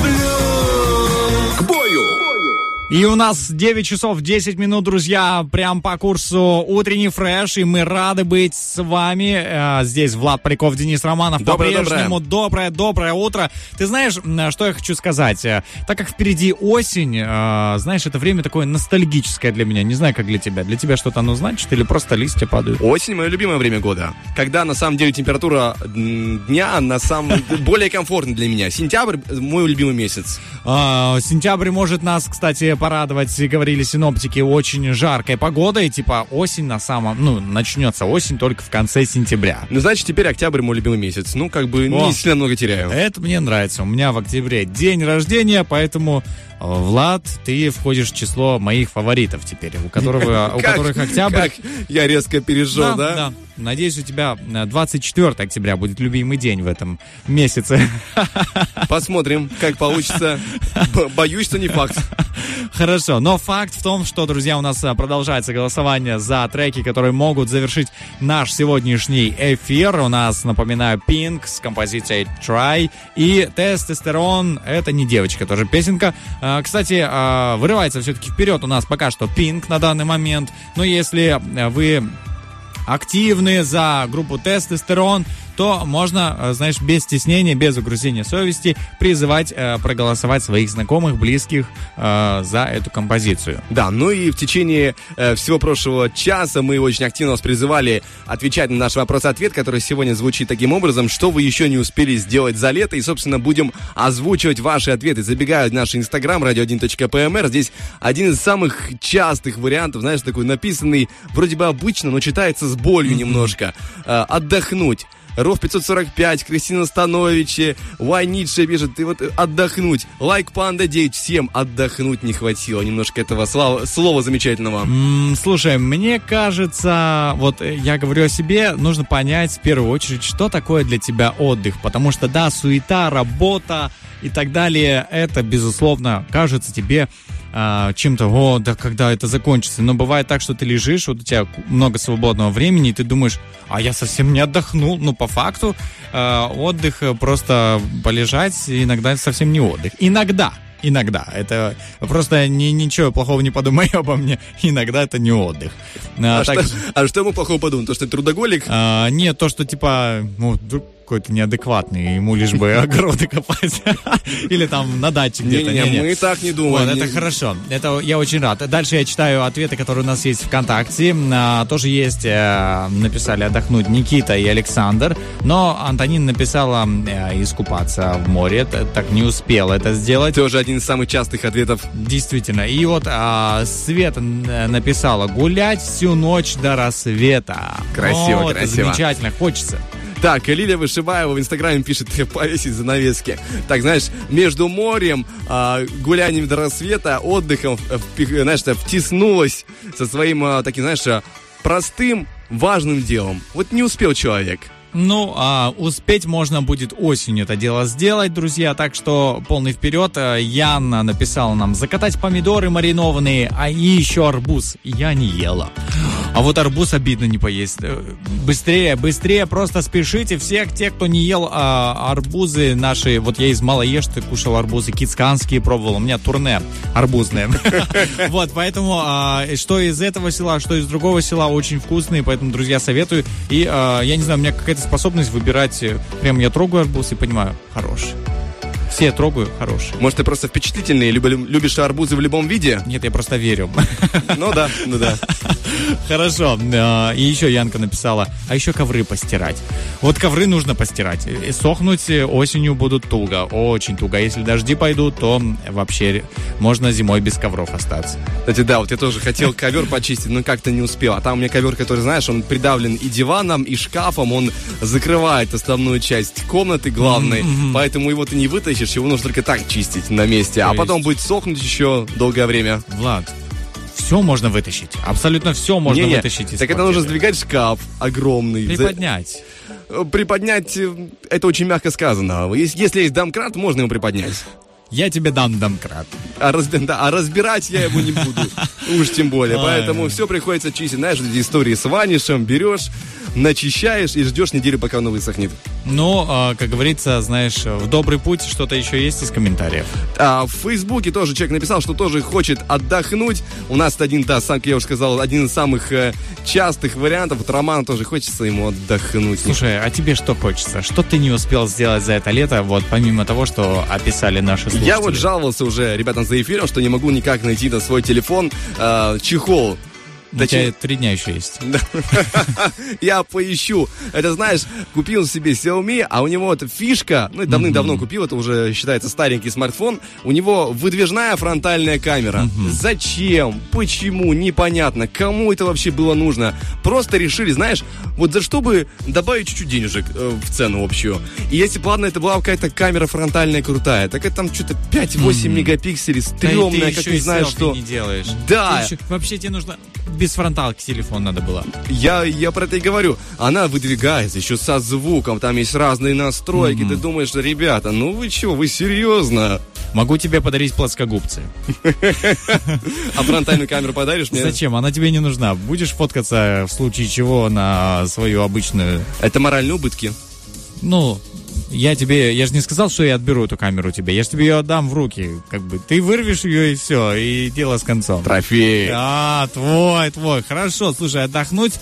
И у нас 9 часов 10 минут, друзья, прям по курсу утренний фреш, и мы рады быть с вами. Э, Здесь Влад Поляков, Денис Романов. Доброе, По-прежнему доброе, доброе утро. Ты знаешь, что я хочу сказать? Э, Так как впереди осень, э, знаешь, это время такое ностальгическое для меня. Не знаю, как для тебя. Для тебя что-то оно значит или просто листья падают? Осень мое любимое время года. Когда на самом деле температура дня на самом [LAUGHS] более комфортная для меня. Сентябрь мой любимый месяц. А, Сентябрь может нас, кстати, порадовать, говорили синоптики, очень жаркой погодой. Типа осень на самом... Ну, начнется осень только в конце сентября. Ну, значит, теперь октябрь мой любимый месяц. Ну, как бы О. не сильно много теряю. Это мне нравится. У меня в октябре день рождения, поэтому, э, Влад, ты входишь в число моих фаворитов теперь, у, которого, [LAUGHS] у которых октябрь... я резко перешел, да? Надеюсь, у тебя э, 24 октября будет любимый день в этом месяце. [LAUGHS] Посмотрим, как получится. Боюсь, что не факт. [LAUGHS] Хорошо, но факт в том, что, друзья, у нас а, продолжается голосование за треки, которые могут завершить наш сегодняшний эфир. У нас, напоминаю, Pink с композицией Try и Тестостерон. Это не девочка, тоже песенка. А, Кстати, вырывается все-таки вперед у нас пока что Pink на данный момент. Но если вы активны за группу тестостерон, то можно, э, знаешь, без стеснения, без угрызения совести призывать э, проголосовать своих знакомых, близких э, за эту композицию. Да, ну и в течение всего прошлого часа мы очень активно вас призывали отвечать на наш вопрос-ответ, который сегодня звучит таким образом, что вы еще не успели сделать за лето, и, собственно, будем озвучивать ваши ответы. Забегая в наш инстаграм, radio1.pmr, здесь один из самых частых вариантов, знаешь, такой написанный вроде бы обычно, но читается с болью немножко. Отдохнуть. Ров 545, Кристина Становичи, Вай Ницше пишет, ты вот отдохнуть. Лайк Панда 9, всем отдохнуть не хватило. Немножко этого слова, слова замечательного. М, Слушай, мне кажется, вот э, я говорю о себе, нужно понять в первую очередь, что такое для тебя отдых. Потому что, да, суета, работа и так далее, это, безусловно, кажется тебе а, чем-то, о, да когда это закончится. Но бывает так, что ты лежишь, вот у тебя много свободного времени, и ты думаешь, а я совсем не отдохнул. Ну, по факту, э, отдых э, просто полежать иногда совсем не отдых. Иногда. Иногда. Это просто ни, ничего плохого не подумай [LAUGHS] обо мне. Иногда это не отдых. А, А, так- что, а что ему плохого подумать? То, что ты трудоголик? а, нет, то, что типа, ну, какой-то неадекватный, ему лишь бы огороды копать. [LAUGHS] Или там на даче где-то. Не-не. мы так не думаем. Вот, это Не- хорошо. Это я очень рад. Дальше я читаю ответы, которые у нас есть ВКонтакте. А, тоже есть, э, написали отдохнуть Никита и Александр. Но Антонин написала э, искупаться в море. Так не успел это сделать. Тоже один из самых частых ответов. Действительно. И вот а, Света написала гулять всю ночь до рассвета. Красиво, красиво. замечательно, хочется. Так, Лилия Вышибаева в Инстаграме пишет повесить занавески. Так, знаешь, между морем, а, гулянием до рассвета, отдыхом, знаешь, втиснулась со своим а, таким, знаешь, а, простым, важным делом. Вот не успел человек. Ну, а успеть можно будет осенью это дело сделать, друзья, так что полный вперед. Яна написала нам закатать помидоры маринованные, а еще арбуз. Я не ела. А вот арбуз обидно не поесть. Э, Быстрее, быстрее, просто спешите. Всех тех, кто не ел а, арбузы наши, вот я из Малоежты кушал арбузы, кицканские пробовал, у меня турне арбузное. [LAUGHS] Вот, поэтому а, что из этого села, что из другого села очень вкусные, поэтому, друзья, советую. И а, я не знаю, у меня какая-то способность выбирать, э, прям я трогаю арбуз и понимаю, хороший. Все трогаю, хороший. Может, ты просто впечатлительный, либо любишь арбузы в любом виде? Нет, я просто верю. [LAUGHS] Ну да, ну да. Хорошо. Э, И еще Янка написала, а еще ковры постирать. Вот ковры нужно постирать. И сохнуть осенью будут туго, очень туго. А Если дожди пойдут, то вообще можно зимой без ковров остаться. Кстати, да, вот я тоже хотел ковер почистить, но как-то не успел. А там у меня ковер, который, знаешь, он придавлен и диваном, и шкафом, он закрывает основную часть комнаты главной, поэтому его ты не вытащишь, его нужно только так чистить на месте, а То потом есть- будет сохнуть еще долгое время. Влад, все можно вытащить. Абсолютно все можно Не-не, вытащить из Так это нужно квартиры. сдвигать шкаф огромный. за- Приподнять. э, Приподнять, э, это очень мягко сказано. Если есть домкрат, можно его приподнять. Я тебе дам домкрат. А, разби- [LAUGHS] да, а разбирать я его не буду. [LAUGHS] Уж тем более. Поэтому все приходится чистить. Знаешь, эти истории с ванишем берешь, начищаешь и ждешь неделю, пока оно высохнет. Ну, а, как говорится, знаешь, в добрый путь что-то еще есть из комментариев. А в Фейсбуке тоже человек написал, что тоже хочет отдохнуть. У нас один, да, сам, я уже сказал, один из самых э, частых вариантов. Вот Роману тоже хочется ему отдохнуть. Слушай, а тебе что хочется? Что ты не успел сделать за это лето, вот помимо того, что описали наши слушатели? Я вот жаловался уже ребятам за эфиром, что не могу никак найти на свой телефон э, чехол. У Точнее- тебя три дня еще есть. Да. [LAUGHS] Я поищу. Это, знаешь, купил себе Xiaomi, а у него вот фишка, ну, давным-давно купил, это уже считается старенький смартфон, у него выдвижная фронтальная камера. Зачем? Почему? Непонятно. Кому это вообще было нужно? Просто решили, знаешь, вот за что бы добавить чуть-чуть денежек э, в цену общую. И если бы, ладно, это была какая-то камера фронтальная крутая, так это там что-то 5-8 мегапикселей, Да стрёмная, как не селфи что... не делаешь. Да. Вообще тебе нужно без фронталки телефон надо было. Я, я про это и говорю. Она выдвигается еще со звуком, там есть разные настройки. Ты думаешь, ребята, ну вы что, вы серьезно? Могу тебе подарить плоскогубцы. [LAUGHS] А фронтальную камеру подаришь мне? Зачем? Она тебе не нужна. Будешь фоткаться в случае чего на свою обычную... Это моральные убытки. Ну, я тебе... Я же не сказал, что я отберу эту камеру у тебя. Я же тебе ее отдам в руки. Как бы ты вырвешь ее и все, и дело с концом. Трофей. А, твой, твой. Хорошо, слушай, отдохнуть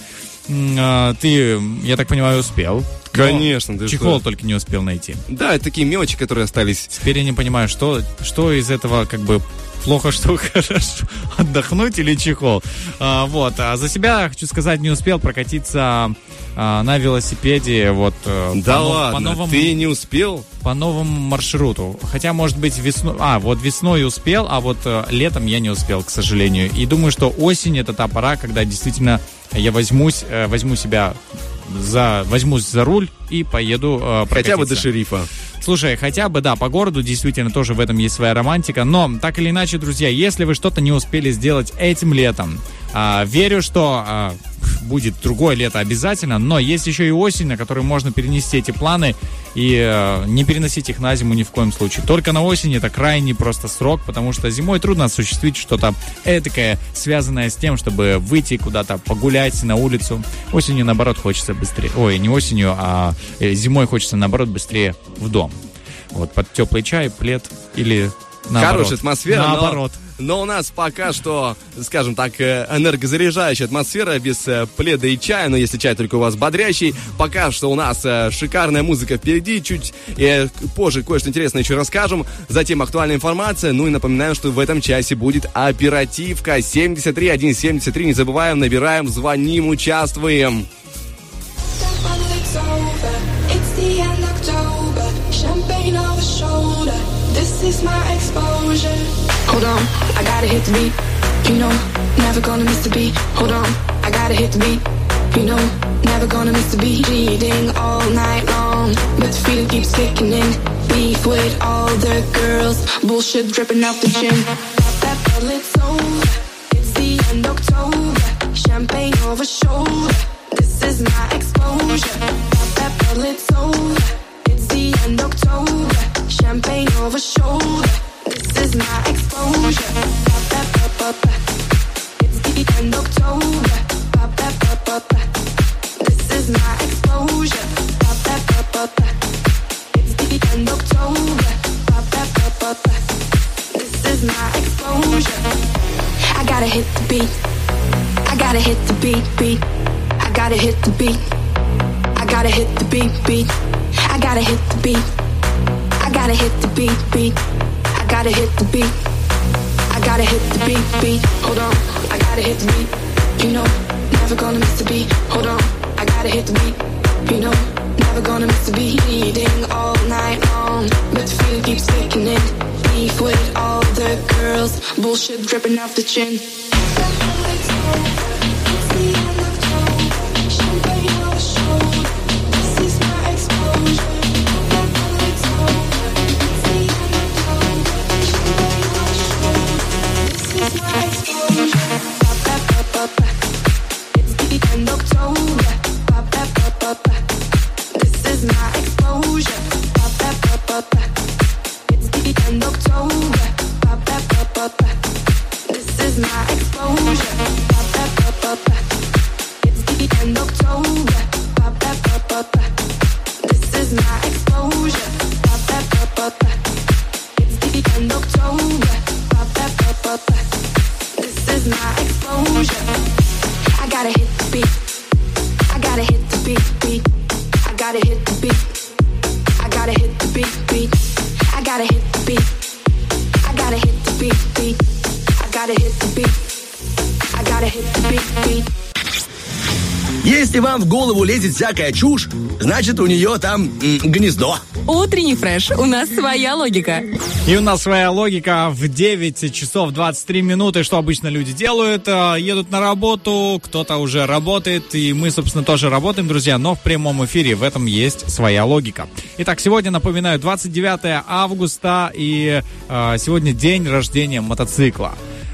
а, ты, я так понимаю, успел. Конечно, Но ты Чехол что? только не успел найти. Да, это такие мелочи, которые остались. Теперь я не понимаю, что, что из этого как бы плохо, что [LAUGHS] хорошо. Отдохнуть или чехол. А, вот. А за себя, хочу сказать, не успел прокатиться а, на велосипеде. Вот, э, Да по, ладно, по новому, ты не успел? по новому маршруту. Хотя, может быть, весной... А, вот весной успел, а вот э, летом я не успел, к сожалению. И думаю, что осень это та пора, когда действительно я возьмусь, э, возьму себя за, возьмусь за руль и поеду э, Хотя бы до шерифа. Слушай, хотя бы, да, по городу действительно тоже в этом есть своя романтика, но так или иначе, друзья, если вы что-то не успели сделать этим летом, а, верю, что а, будет другое лето обязательно, но есть еще и осень, на которой можно перенести эти планы и э, не переносить их на зиму ни в коем случае. Только на осень это крайний просто срок, потому что зимой трудно осуществить что-то этакое, связанное с тем, чтобы выйти куда-то погулять на улицу. Осенью, наоборот, хочется быстрее. Ой, не осенью, а э, зимой хочется, наоборот, быстрее в дом. Вот, под теплый чай, плед или наоборот. Хорошая атмосфера, но Наоборот. но у нас пока что, скажем так, э, энергозаряжающая атмосфера без э, пледа и чая, но если чай только у вас бодрящий, пока что у нас э, шикарная музыка впереди, чуть э, позже кое-что интересное еще расскажем, затем актуальная информация, ну и напоминаем, что в этом часе будет оперативка 73173, не забываем, набираем, звоним, участвуем. Is my exposure. Hold on, I gotta hit the beat. You know, never gonna miss the beat. Hold on, I gotta hit the beat. You know, never gonna miss the beat. Reading all night long, but the feeling keeps kicking in. Beef with all the girls, bullshit dripping out the chin. That bottle, it's over. It's the end October. Champagne over shoulder. Nation. Всякая чушь, значит у нее там гнездо. Утренний фреш. У нас своя логика. И у нас своя логика в 9 часов 23 минуты, что обычно люди делают, э, едут на работу, кто-то уже работает, и мы, собственно, тоже работаем, друзья, но в прямом эфире, в этом есть своя логика. Итак, сегодня, напоминаю, 29 августа, и э, сегодня день рождения мотоцикла.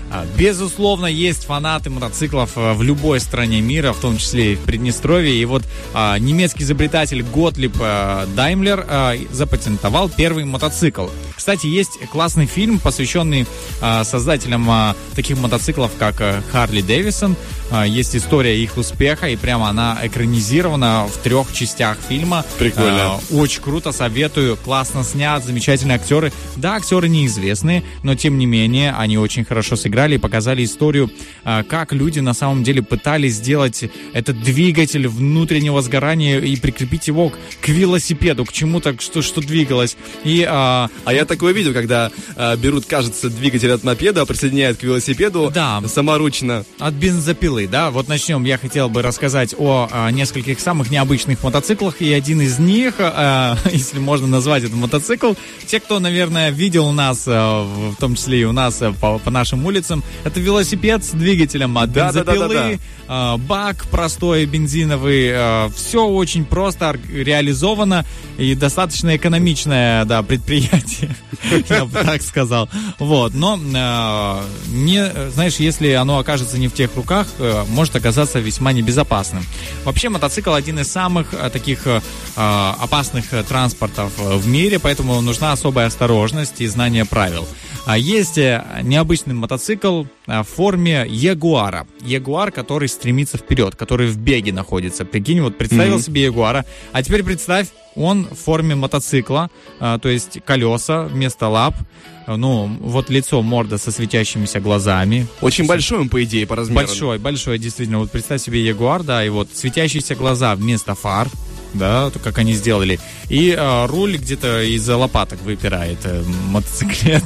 А, Безусловно, есть фанаты мотоциклов э, в любой стране мира, в том числе и в Приднестровье. И вот а, немецкий изобретатель Готлиб а, Даймлер а, запатентовал первый мотоцикл. Кстати, есть классный фильм, посвященный а, создателям а, таких мотоциклов, как Харли Дэвисон. А, есть история их успеха, и прямо она экранизирована в трех частях фильма. Прикольно. А, очень круто, советую. Классно снят, замечательные актеры. Да, актеры неизвестные, но тем не менее они очень хорошо сыграли и показали историю, а, как люди на самом деле пытались сделать этот двигатель внутреннего сгорания и прикрепить его к- велосипеду, к чему-то, что, что двигалось. И а, А я такое видел, когда берут, кажется, двигатель от мопеда, присоединяют к велосипеду Да. саморучно. От бензопилы, да? Вот начнем. Я хотел бы рассказать о, а, нескольких самых необычных мотоциклах. И один из них, а, [LAUGHS] если можно назвать это мотоцикл, те, кто, наверное, видел нас, а, в том числе и у нас а, по, по нашим улицам, это велосипед с двигателем от Да-да-да-да-да. бензопилы, а, бак простой бензиновый. Все очень просто реализовано и достаточно экономичное да, предприятие, [LAUGHS] я бы [LAUGHS] так сказал. Вот, но э, не, знаешь, если оно окажется не в тех руках, э, может оказаться весьма небезопасным. Вообще мотоцикл один из самых э, таких э, опасных э, транспортов э, в мире, поэтому нужна особая осторожность и знание правил. А есть э, необычный мотоцикл в форме Ягуара. Ягуар, который стремится вперед, который в беге находится. Прикинь, вот представил Мгм. себе Ягуара, а теперь представь, он в форме мотоцикла, а, то есть колеса вместо лап, а, ну, вот лицо, морда со светящимися глазами. Очень большой он, по идее, по размеру. Большой, большой, действительно. Вот представь себе Ягуар, да, и вот светящиеся глаза вместо фар, да, то как они сделали. И а, руль где-то из лопаток выпирает э, мотоциклет.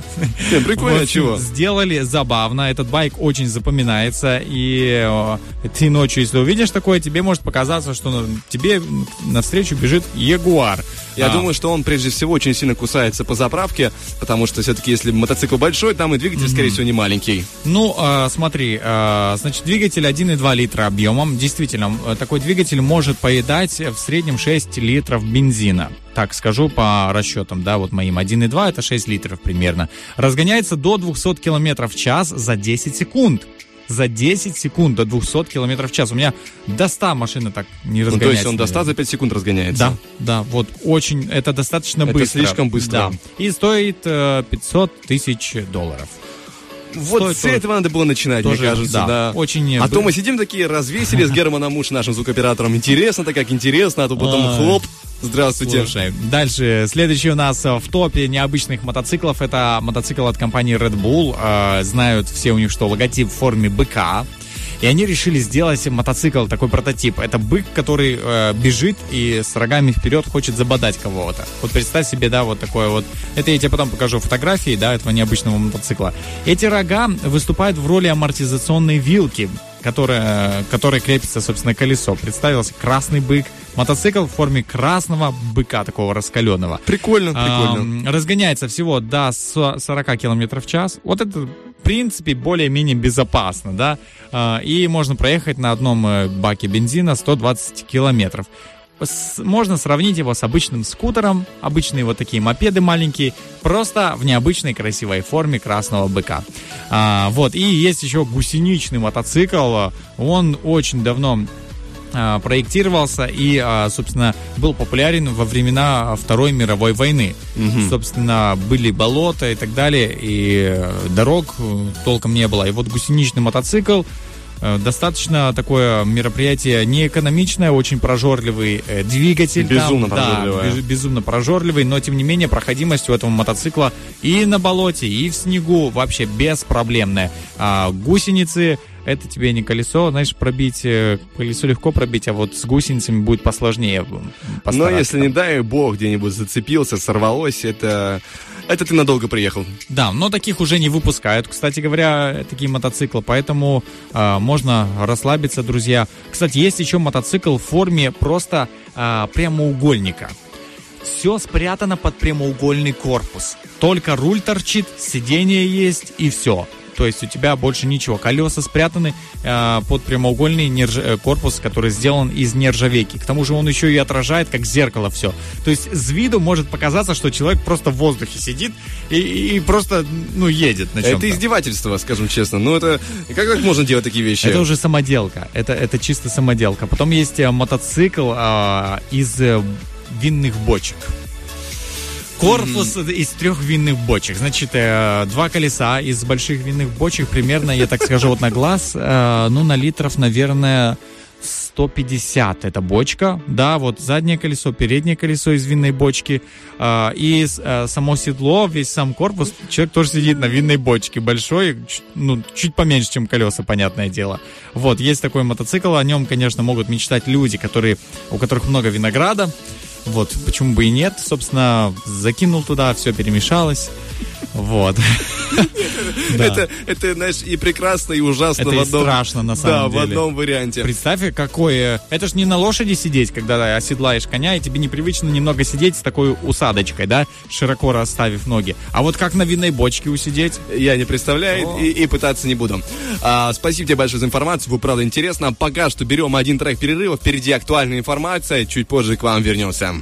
Прикольно, Вот, чего? Сделали забавно. Этот байк очень запоминается. И э, ты ночью, если увидишь такое, тебе может показаться, что тебе навстречу бежит Ягуар. Я А, думаю, что он прежде всего очень сильно кусается по заправке, потому что все-таки если мотоцикл большой, там и двигатель, скорее всего, не маленький. Ну, э, смотри, э, значит, двигатель 1,2 литра объемом. Действительно, такой двигатель может поедать в среднем 6 литров бензина. Так скажу по расчетам, да, вот моим 1,2 это 6 литров примерно. Разгоняется до 200 километров в час за 10 секунд. За 10 секунд до 200 километров в час. У меня до 100 машина так не Ну, разгоняется. то есть он до 100 за 5 секунд разгоняется. Да, да, вот очень, это достаточно Это быстро. слишком быстро. Да. И стоит э, 500 тысяч долларов. Вот с этого надо было начинать, мне кажется, да, да. очень, А то мы сидим такие, развесили с Германом Муш, нашим звукоператором. Интересно-то как интересно, а то потом хлоп. Здравствуйте. Слушай, дальше, следующий у нас э, в топе необычных мотоциклов, это мотоцикл от компании Red Bull. Э, Знают все у них, что логотип в форме быка. И они решили сделать мотоцикл, такой прототип. Это бык, который э, бежит и с рогами вперед хочет забодать кого-то. Вот представь себе, да, вот такое вот. Это я тебе потом покажу фотографии, да, этого необычного мотоцикла. Эти рога выступают в роли амортизационной вилки, которая, которая крепится, собственно, колесо. Представился красный бык. Мотоцикл в форме красного быка, такого раскаленного. Прикольно, прикольно. Ам, разгоняется всего до со- 40 км в час. Вот это, в принципе, более-менее безопасно, да. А, И можно проехать на одном э, баке бензина 120 километров. Можно сравнить его с обычным скутером, обычные вот такие мопеды маленькие, просто в необычной красивой форме красного быка. А, вот, и есть еще гусеничный мотоцикл, он очень давно проектировался и, а, собственно, был популярен во времена Второй мировой войны. Собственно, были болота и так далее, и э, дорог э, толком не было. И вот гусеничный мотоцикл э, достаточно такое мероприятие неэкономичное, очень прожорливый э, двигатель. там, Безумно да, прожорливое. без- безумно прожорливый, но тем не менее проходимость у этого мотоцикла и на болоте, и в снегу вообще беспроблемная. А, гусеницы это тебе не колесо, знаешь, пробить, э, колесо легко пробить, а вот с гусеницами будет посложнее. Но если, не дай бог, где-нибудь зацепился, сорвалось, это... Это ты надолго приехал. Да, но таких уже не выпускают, кстати говоря, такие мотоциклы, поэтому а, можно расслабиться, друзья. Кстати, есть еще мотоцикл в форме просто а, прямоугольника. Все спрятано под прямоугольный корпус. Только руль торчит, сиденье есть и все. То есть у тебя больше ничего. Колеса спрятаны а, под прямоугольный нержа- э, корпус, который сделан из нержавейки. К тому же он еще и отражает, как зеркало все. То есть с виду может показаться, что человек просто в воздухе сидит и, и просто, ну, едет на чем-то. Это издевательство, скажем честно. Ну, это... Как так можно делать такие вещи? Это уже самоделка. Это, это чисто самоделка. Потом есть э, мотоцикл а, из э, винных бочек. Корпус из трех винных бочек. Значит, э, два колеса из больших винных бочек, примерно, я так скажу, вот на глаз, э, ну, на литров, наверное, 150 это бочка, да, вот заднее колесо, переднее колесо из винной бочки, э, и э, само седло, весь сам корпус, человек тоже сидит на винной бочке, большой, ч- ну, чуть поменьше, чем колеса, понятное дело. Вот, есть такой мотоцикл, о нем, конечно, могут мечтать люди, которые, у которых много винограда, вот, почему бы и нет, собственно, закинул туда, все перемешалось, вот. [LAUGHS] Да. Это, это, знаешь, и прекрасно, и ужасно Это в и одном... страшно, на самом да, деле. в одном варианте. Представь, какое... Это ж не на лошади сидеть, когда оседлаешь коня, и тебе непривычно немного сидеть с такой усадочкой, да, широко расставив ноги. А вот как на винной бочке усидеть? Я не представляю и, и пытаться не буду. А, спасибо тебе большое за информацию, вы правда интересно. Пока что берем один трек перерыва, впереди актуальная информация, чуть позже к вам вернемся.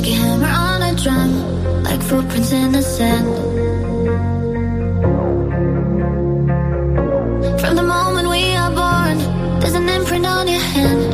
Like a hammer on a drum, like footprints in the sand. From the moment we are born, there's an imprint on your hand.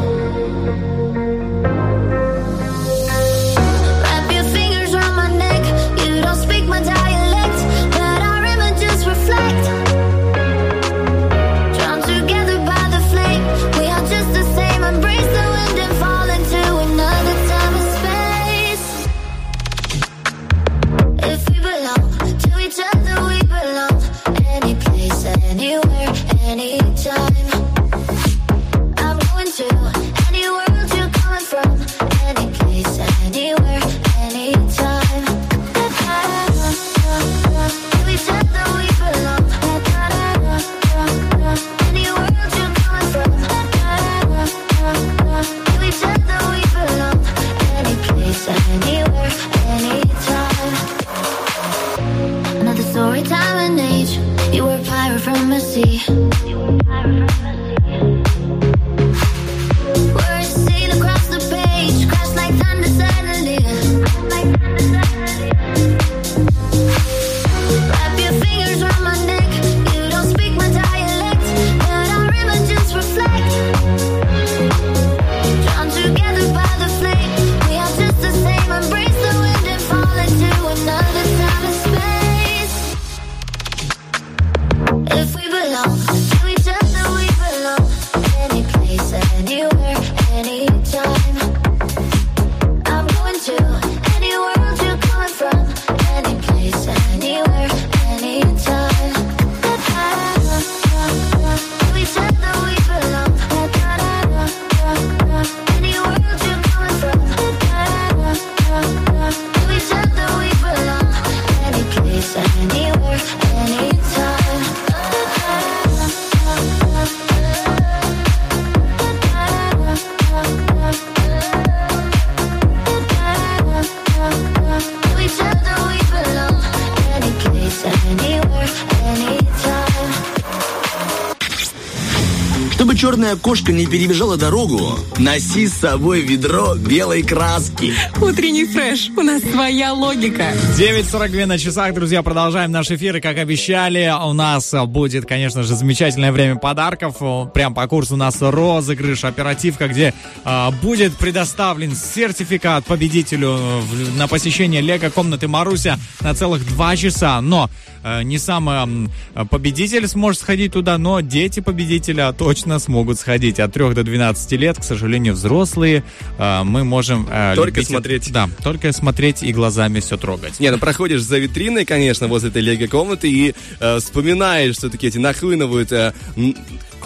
Черная кошка не перебежала дорогу, носи с собой ведро белой краски. Утренний фреш. У нас своя логика. 9.42 на часах, друзья, продолжаем наш эфир. И, как обещали, у нас будет, конечно же, замечательное время подарков. Прям по курсу у нас розыгрыш, оперативка, где а, будет предоставлен сертификат победителю в- на посещение Лего-комнаты Маруся на целых два часа. Но э, не сам эм, победитель сможет сходить туда, но дети победителя точно смогут сходить. От 3 до 12 лет, к сожалению, взрослые, э, мы можем... э, Только любить- смотреть. Да, только смотреть и глазами все трогать. Не, ну проходишь за витриной, конечно, возле этой лего-комнаты и э, вспоминаешь все-таки эти нахлынывают... э,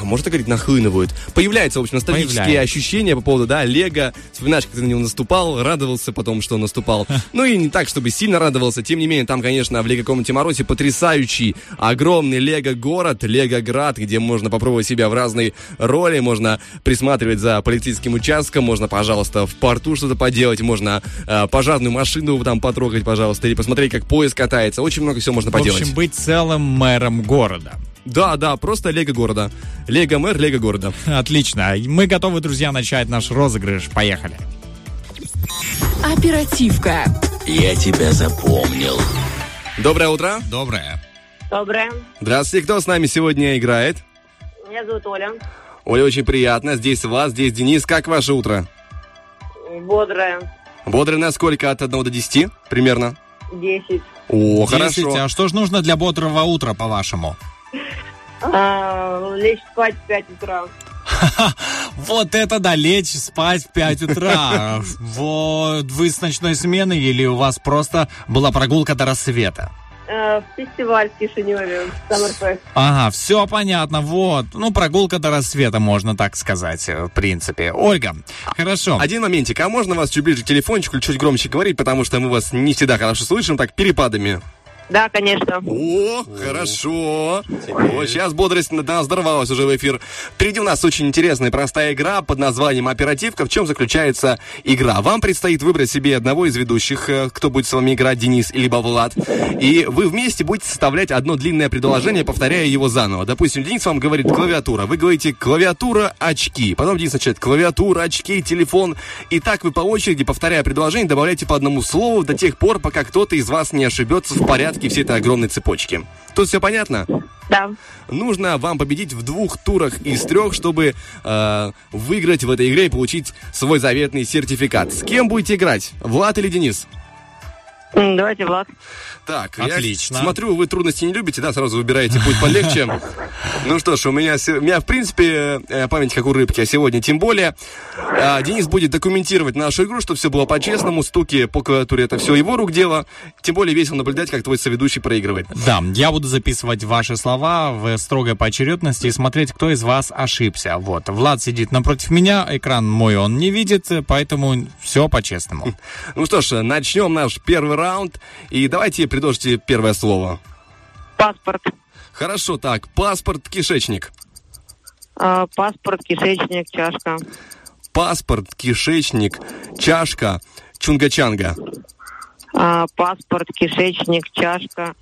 а можно говорить, нахлынывают? Появляются, в общем, ностальгические Появляются. ощущения по поводу, да, Лего. Вспоминаешь, как ты на него наступал, радовался потом, что наступал. Ну и не так, чтобы сильно радовался. Тем не менее, там, конечно, в Лего-комнате Морозе потрясающий, огромный Лего-город, Лего-град, где можно попробовать себя в разной роли, можно присматривать за полицейским участком, можно, пожалуйста, в порту что-то поделать, можно э, пожарную машину там потрогать, пожалуйста, или посмотреть, как поезд катается. Очень много всего можно В поделать. общем, быть целым мэром города. Да, да, просто Лего города. Лего мэр, Лего города. Отлично. Мы готовы, друзья, начать наш розыгрыш. Поехали. Оперативка. Я тебя запомнил. Доброе утро. Доброе. Доброе. Здравствуйте, кто с нами сегодня играет? Меня зовут Оля. Оля, очень приятно. Здесь вас, здесь Денис. Как ваше утро? Бодрая. Бодрый на сколько? От 1 до 10 примерно? Десять. О, Десять. хорошо. А что же нужно для бодрого утра, по-вашему? А, лечь спать в 5 утра. [LAUGHS] Вот это да, лечь спать в 5 утра. [LAUGHS] Вот вы с ночной смены или у вас просто была прогулка до рассвета? Э, фестиваль в Кишиневе. Саммерфест. Ага, все понятно, вот. Ну, прогулка до рассвета, можно так сказать, э, в принципе. Ольга, хорошо. Один моментик, а можно вас чуть ближе к телефончику или чуть громче говорить, потому что мы вас не всегда хорошо слышим, так перепадами. Да, конечно. О, хорошо. Вот сейчас бодрость на нас дорвалась уже в эфир. Впереди у нас очень интересная и простая игра под названием «Оперативка». В чем заключается игра? Вам предстоит выбрать себе одного из ведущих, э, кто будет с вами играть, Денис либо Влад. И вы вместе будете составлять одно длинное предложение, повторяя его заново. Допустим, Денис вам говорит «клавиатура». Вы говорите «клавиатура, очки». Потом Денис начинает «клавиатура, очки, телефон». И так вы по очереди, повторяя предложение, добавляете по одному слову до тех пор, пока кто-то из вас не ошибется в порядке всей этой огромной цепочки. Тут все понятно? Да. Нужно вам победить в двух турах из трех, чтобы э, выиграть в этой игре и получить свой заветный сертификат. С кем будете играть? Влад или Денис? Давайте, Влад. Так, Отлично. я смотрю, вы трудности не любите, да, сразу выбираете путь полегче. [LAUGHS] Ну что ж, у меня, у меня в принципе э, память как у рыбки, а сегодня тем более. А, Денис будет документировать нашу игру, чтобы все было по-честному, стуки по клавиатуре это все его рук дело. Тем более весело наблюдать, как твой соведущий проигрывает. Да, я буду записывать ваши слова в строгой поочередности и смотреть, кто из вас ошибся. Вот, Влад сидит напротив меня, экран мой он не видит, поэтому все по-честному. [LAUGHS] Ну что ж, начнем наш первый раунд. И давайте предложите первое слово. Паспорт. Хорошо, так, паспорт, кишечник. А, паспорт, кишечник, чашка. Паспорт, кишечник, чашка, чунга-чанга. А, паспорт, кишечник, чашка,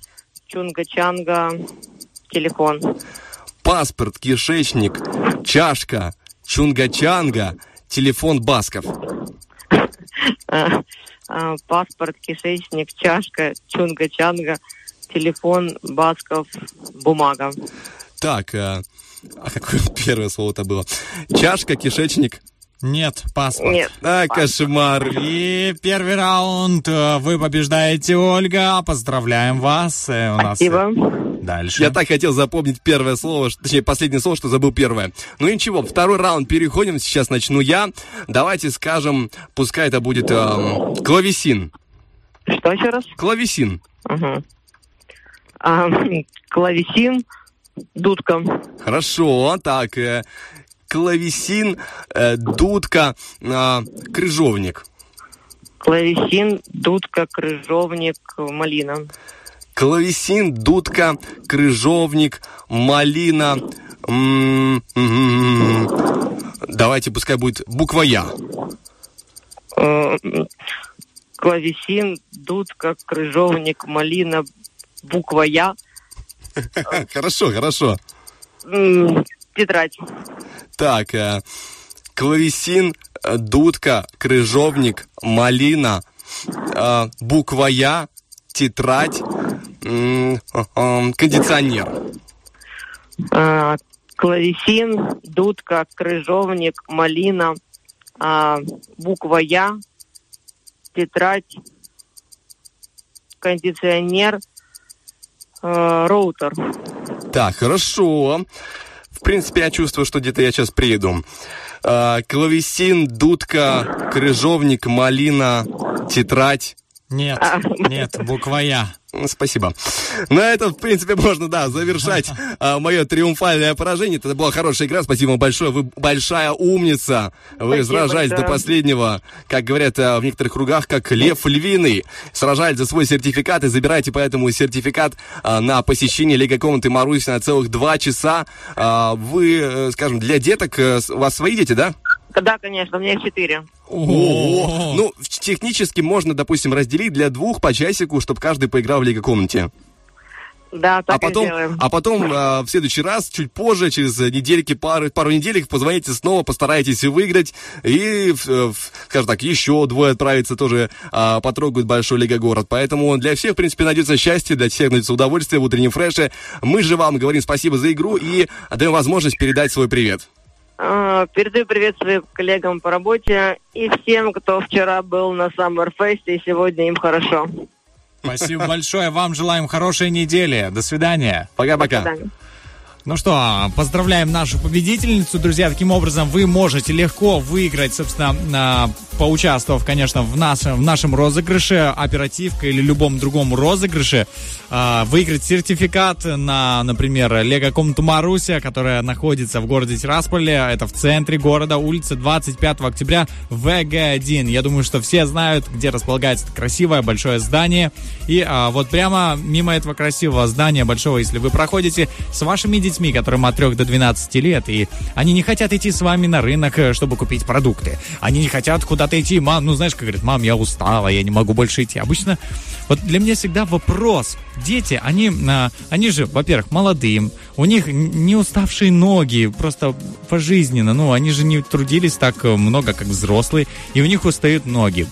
чунга-чанга, телефон. паспорт, кишечник, чашка, чунга-чанга, телефон Басков. [LAUGHS] А, Паспорт, кишечник, чашка, чунга-чанга, телефон, Басков, бумага. Так, а, а какое [LAUGHS] первое слово-то было? Чашка, кишечник. Нет, паспорт. Нет. А, кошмар. И первый раунд э, вы побеждаете, Ольга. Поздравляем вас. Э, У нас, э, Спасибо. Дальше. Я так хотел запомнить первое слово, точнее, последнее слово, что забыл первое. Ну ничего, второй раунд переходим, сейчас начну я. Давайте скажем, пускай это будет эм, клавесин. Что еще раз? Клавесин. Ага. А, клавесин, дудка. Хорошо, так, э, клавесин, э, дудка, э, крыжовник. Клавесин, дудка, крыжовник, малина. Клавесин, дудка, крыжовник, малина. м, м, Давайте, пускай будет буква Я. Э, Клавесин, дудка, крыжовник, малина, буква Я. [LAUGHS] Хорошо, хорошо. Тетрадь. Так, э, клавесин, э, дудка, крыжовник, малина, э, буква Я, тетрадь, м, э, э, кондиционер. А, Клавесин, дудка, крыжовник, малина, а, буква Я, тетрадь, кондиционер, э, роутер. Так, хорошо. В принципе, я чувствую, что где-то я сейчас приеду. Э, клавесин, дудка, крыжовник, малина, тетрадь. Нет, А. [LAUGHS] нет, буква Я. М, Спасибо. На этом, в принципе, можно, да, завершать [LAUGHS] мое триумфальное поражение. Это была хорошая игра. Спасибо вам большое. Вы большая умница. Вы Спасибо сражались до большое. последнего, как говорят э, в некоторых кругах, как лев львиный. Сражались за свой сертификат и забирайте поэтому сертификат а, на посещение Лига комнаты Марусь на целых два часа. А, Вы, э, скажем, для деток, э, с- у вас свои дети, да? Да, конечно, у меня их четыре. О, ну, технически можно, допустим, разделить для двух по часику, чтобы каждый поиграл в Лига комнате. Да, так а потом, и сделаем. а потом э, в следующий раз, чуть позже, через э, недельки, пару, пару неделек, позвоните снова, постарайтесь выиграть. И, э, скажем так, еще двое отправятся тоже, а, потрогают Большой Лига город. Поэтому для всех, в принципе, найдется счастье, для всех найдется удовольствие в утреннем фреше. Мы же вам говорим спасибо за игру и даем возможность передать свой привет. А, Передаю привет своим коллегам по работе и всем, кто вчера был на Fest, и сегодня им хорошо. Спасибо большое. Вам желаем хорошей недели. До свидания. Пока-пока. До свидания. Ну что, поздравляем нашу победительницу, друзья. Таким образом, вы можете легко выиграть, собственно, поучаствовав, конечно, в нашем, в нашем розыгрыше, оперативка или любом другом розыгрыше, а, выиграть сертификат на, например, лего-комнату Маруся, которая находится в городе Тирасполе. Это в центре города, улица 25 октября, ВГ1. Я думаю, что все знают, где располагается это красивое большое здание. И а, вот прямо мимо этого красивого здания большого, если вы проходите с вашими детьми, которым от 3 до 12 лет, и они не хотят идти с вами на рынок, э, чтобы купить продукты. Они не хотят куда-то идти. Мам, ну знаешь, как говорит, мам, я устала, я не могу больше идти. Обычно вот для меня всегда вопрос. Дети, они, а, они же, во-первых, молодые, у них не уставшие ноги, просто пожизненно. Ну, они же не трудились так э, много, как взрослые, и у них устают ноги.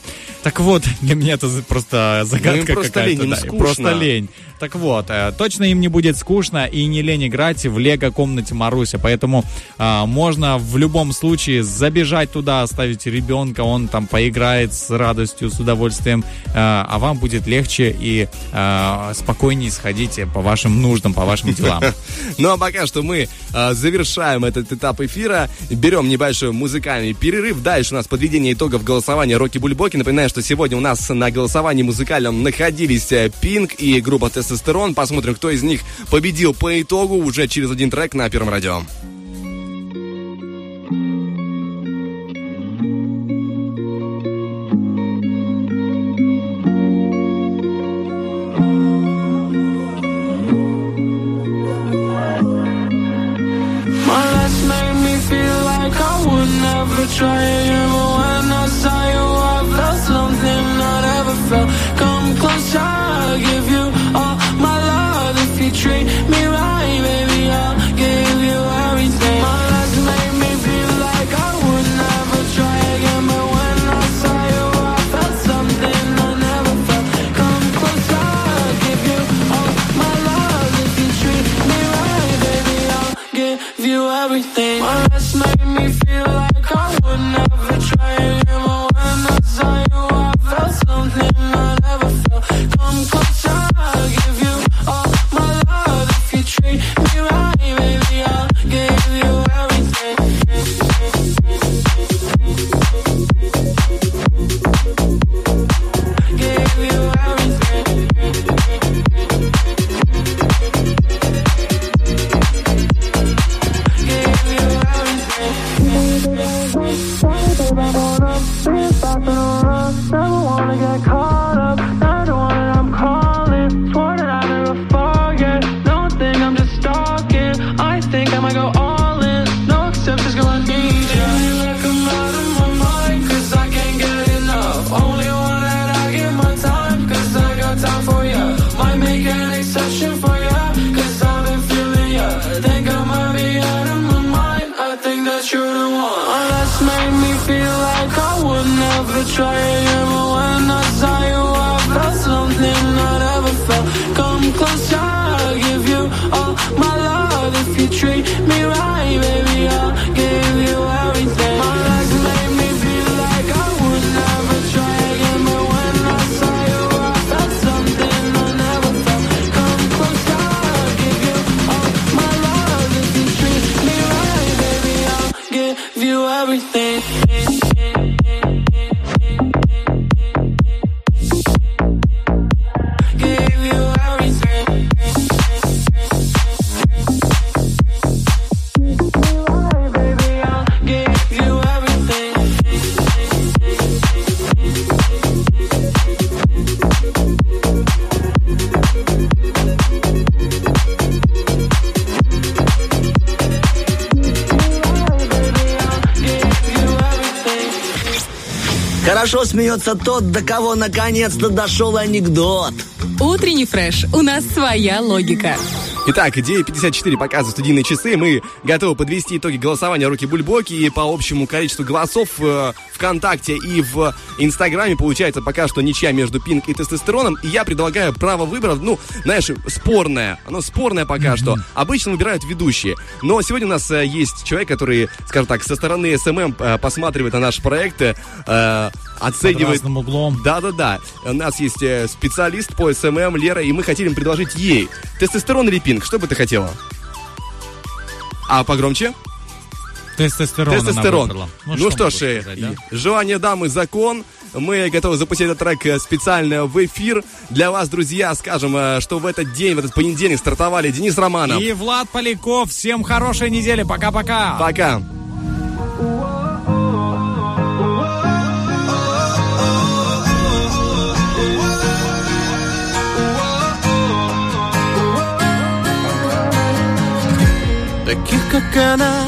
Так вот, [LAUGHS] для меня это просто загадка Ну, какая-то. да, скучно. Просто лень. Так вот, э, точно им не будет скучно и не лень играть в лего комнате Маруся, поэтому а, можно в любом случае забежать туда, оставить ребенка, он там поиграет с радостью, с удовольствием, а а вам будет легче и а, спокойнее сходить по вашим нуждам, по вашим делам. [LAUGHS] Ну а пока что мы завершаем этот этап эфира, берем небольшой музыкальный перерыв. Дальше у нас подведение итогов голосования Роки Бульбоки. Напоминаю, что сегодня у нас на голосовании музыкальном находились э, Пинк и группа Тестостерон. Посмотрим, кто из них победил по итогу уже через один трек на Первом радио. My смеется тот, до кого наконец-то дошел анекдот. Утренний фреш. У нас своя логика. Итак, 9.54 показывают студийные часы. Мы готовы подвести итоги голосования Руки в боки. И по общему количеству голосов э, ВКонтакте и в Инстаграме получается пока что ничья между Pink и Тестостероном. И я предлагаю право выбора, ну, знаешь, спорное. Оно спорное пока что. Обычно выбирают ведущие. Но сегодня у нас э, есть человек, который, скажем так, со стороны SMM э, посматривает на наш проект, э, оценивает... разным углом. Да-да-да. У нас есть э, специалист по SMM Лера, и мы хотели предложить ей тестостерон или Pink. Что бы ты хотела? А погромче? Тестостерон. Тестостерон. выбрала. Ну, что могу ж, э, сказать, да? желание дамы закон. Мы готовы запустить этот трек э, специально в эфир. Для вас, друзья, скажем, э, что в этот день, в этот понедельник стартовали Денис Романов. И Влад Поляков. Всем хорошей недели. Пока-пока. Пока. Таких, как она,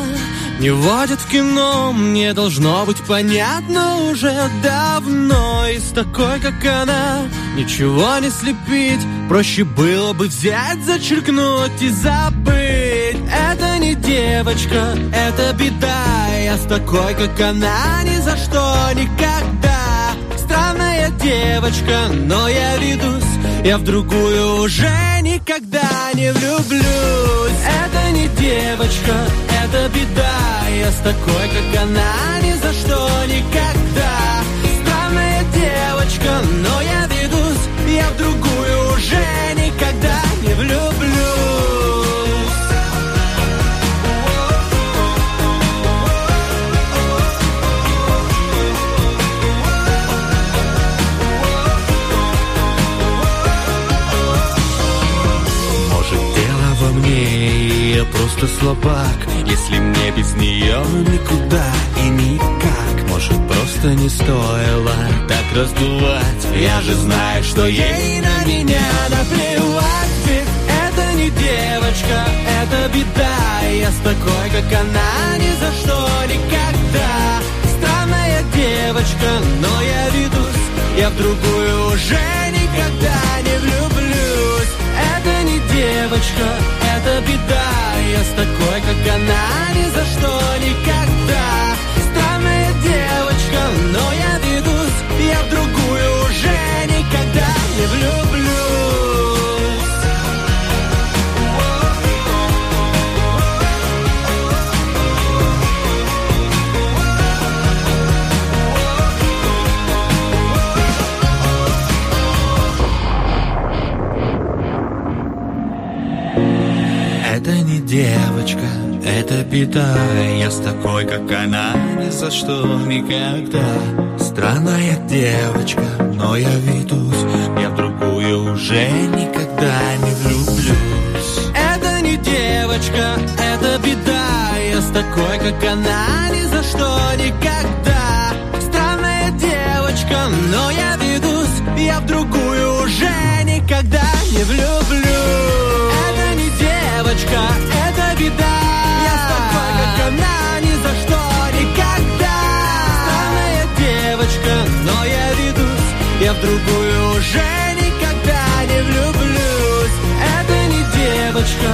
не водят в кино. Мне должно быть понятно уже давно. И с такой, как она, ничего не слепить. Проще было бы взять, зачеркнуть и забыть. Это не девочка, это беда. Я с такой, как она, ни за что никогда Девочка, но я ведусь. Я в другую уже никогда не влюблюсь. Это не девочка, это беда. Я с такой, как она, ни за что никогда. Странная девочка, но я ведусь. Я в другую уже никогда не влюблюсь просто слабак Если мне без нее никуда и никак. Может просто не стоило так раздувать. Я же знаю, что ей на меня наплевать. Ведь это не девочка, это беда. Я с такой, как она, ни за что никогда. Странная девочка, но я ведусь. Я в другую уже никогда не влюблюсь. Это не девочка, это беда Я с такой, как она, ни за что никогда. Странная девочка, но я девочка, это беда Я с такой, как она, ни за что никогда. Странная девочка, но я ведусь. Я в другую уже никогда не влюблюсь. Это не девочка, это беда. Я с такой, как она, ни за что никогда Я в другую уже никогда не влюблюсь. Это не девочка,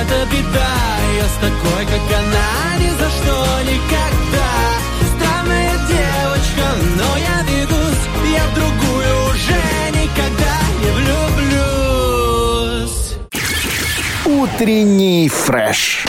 это беда. Я с такой, как она, ни за что никогда. Странная девочка, но я ведусь. Я в другую уже никогда не влюблюсь. Утренний фреш.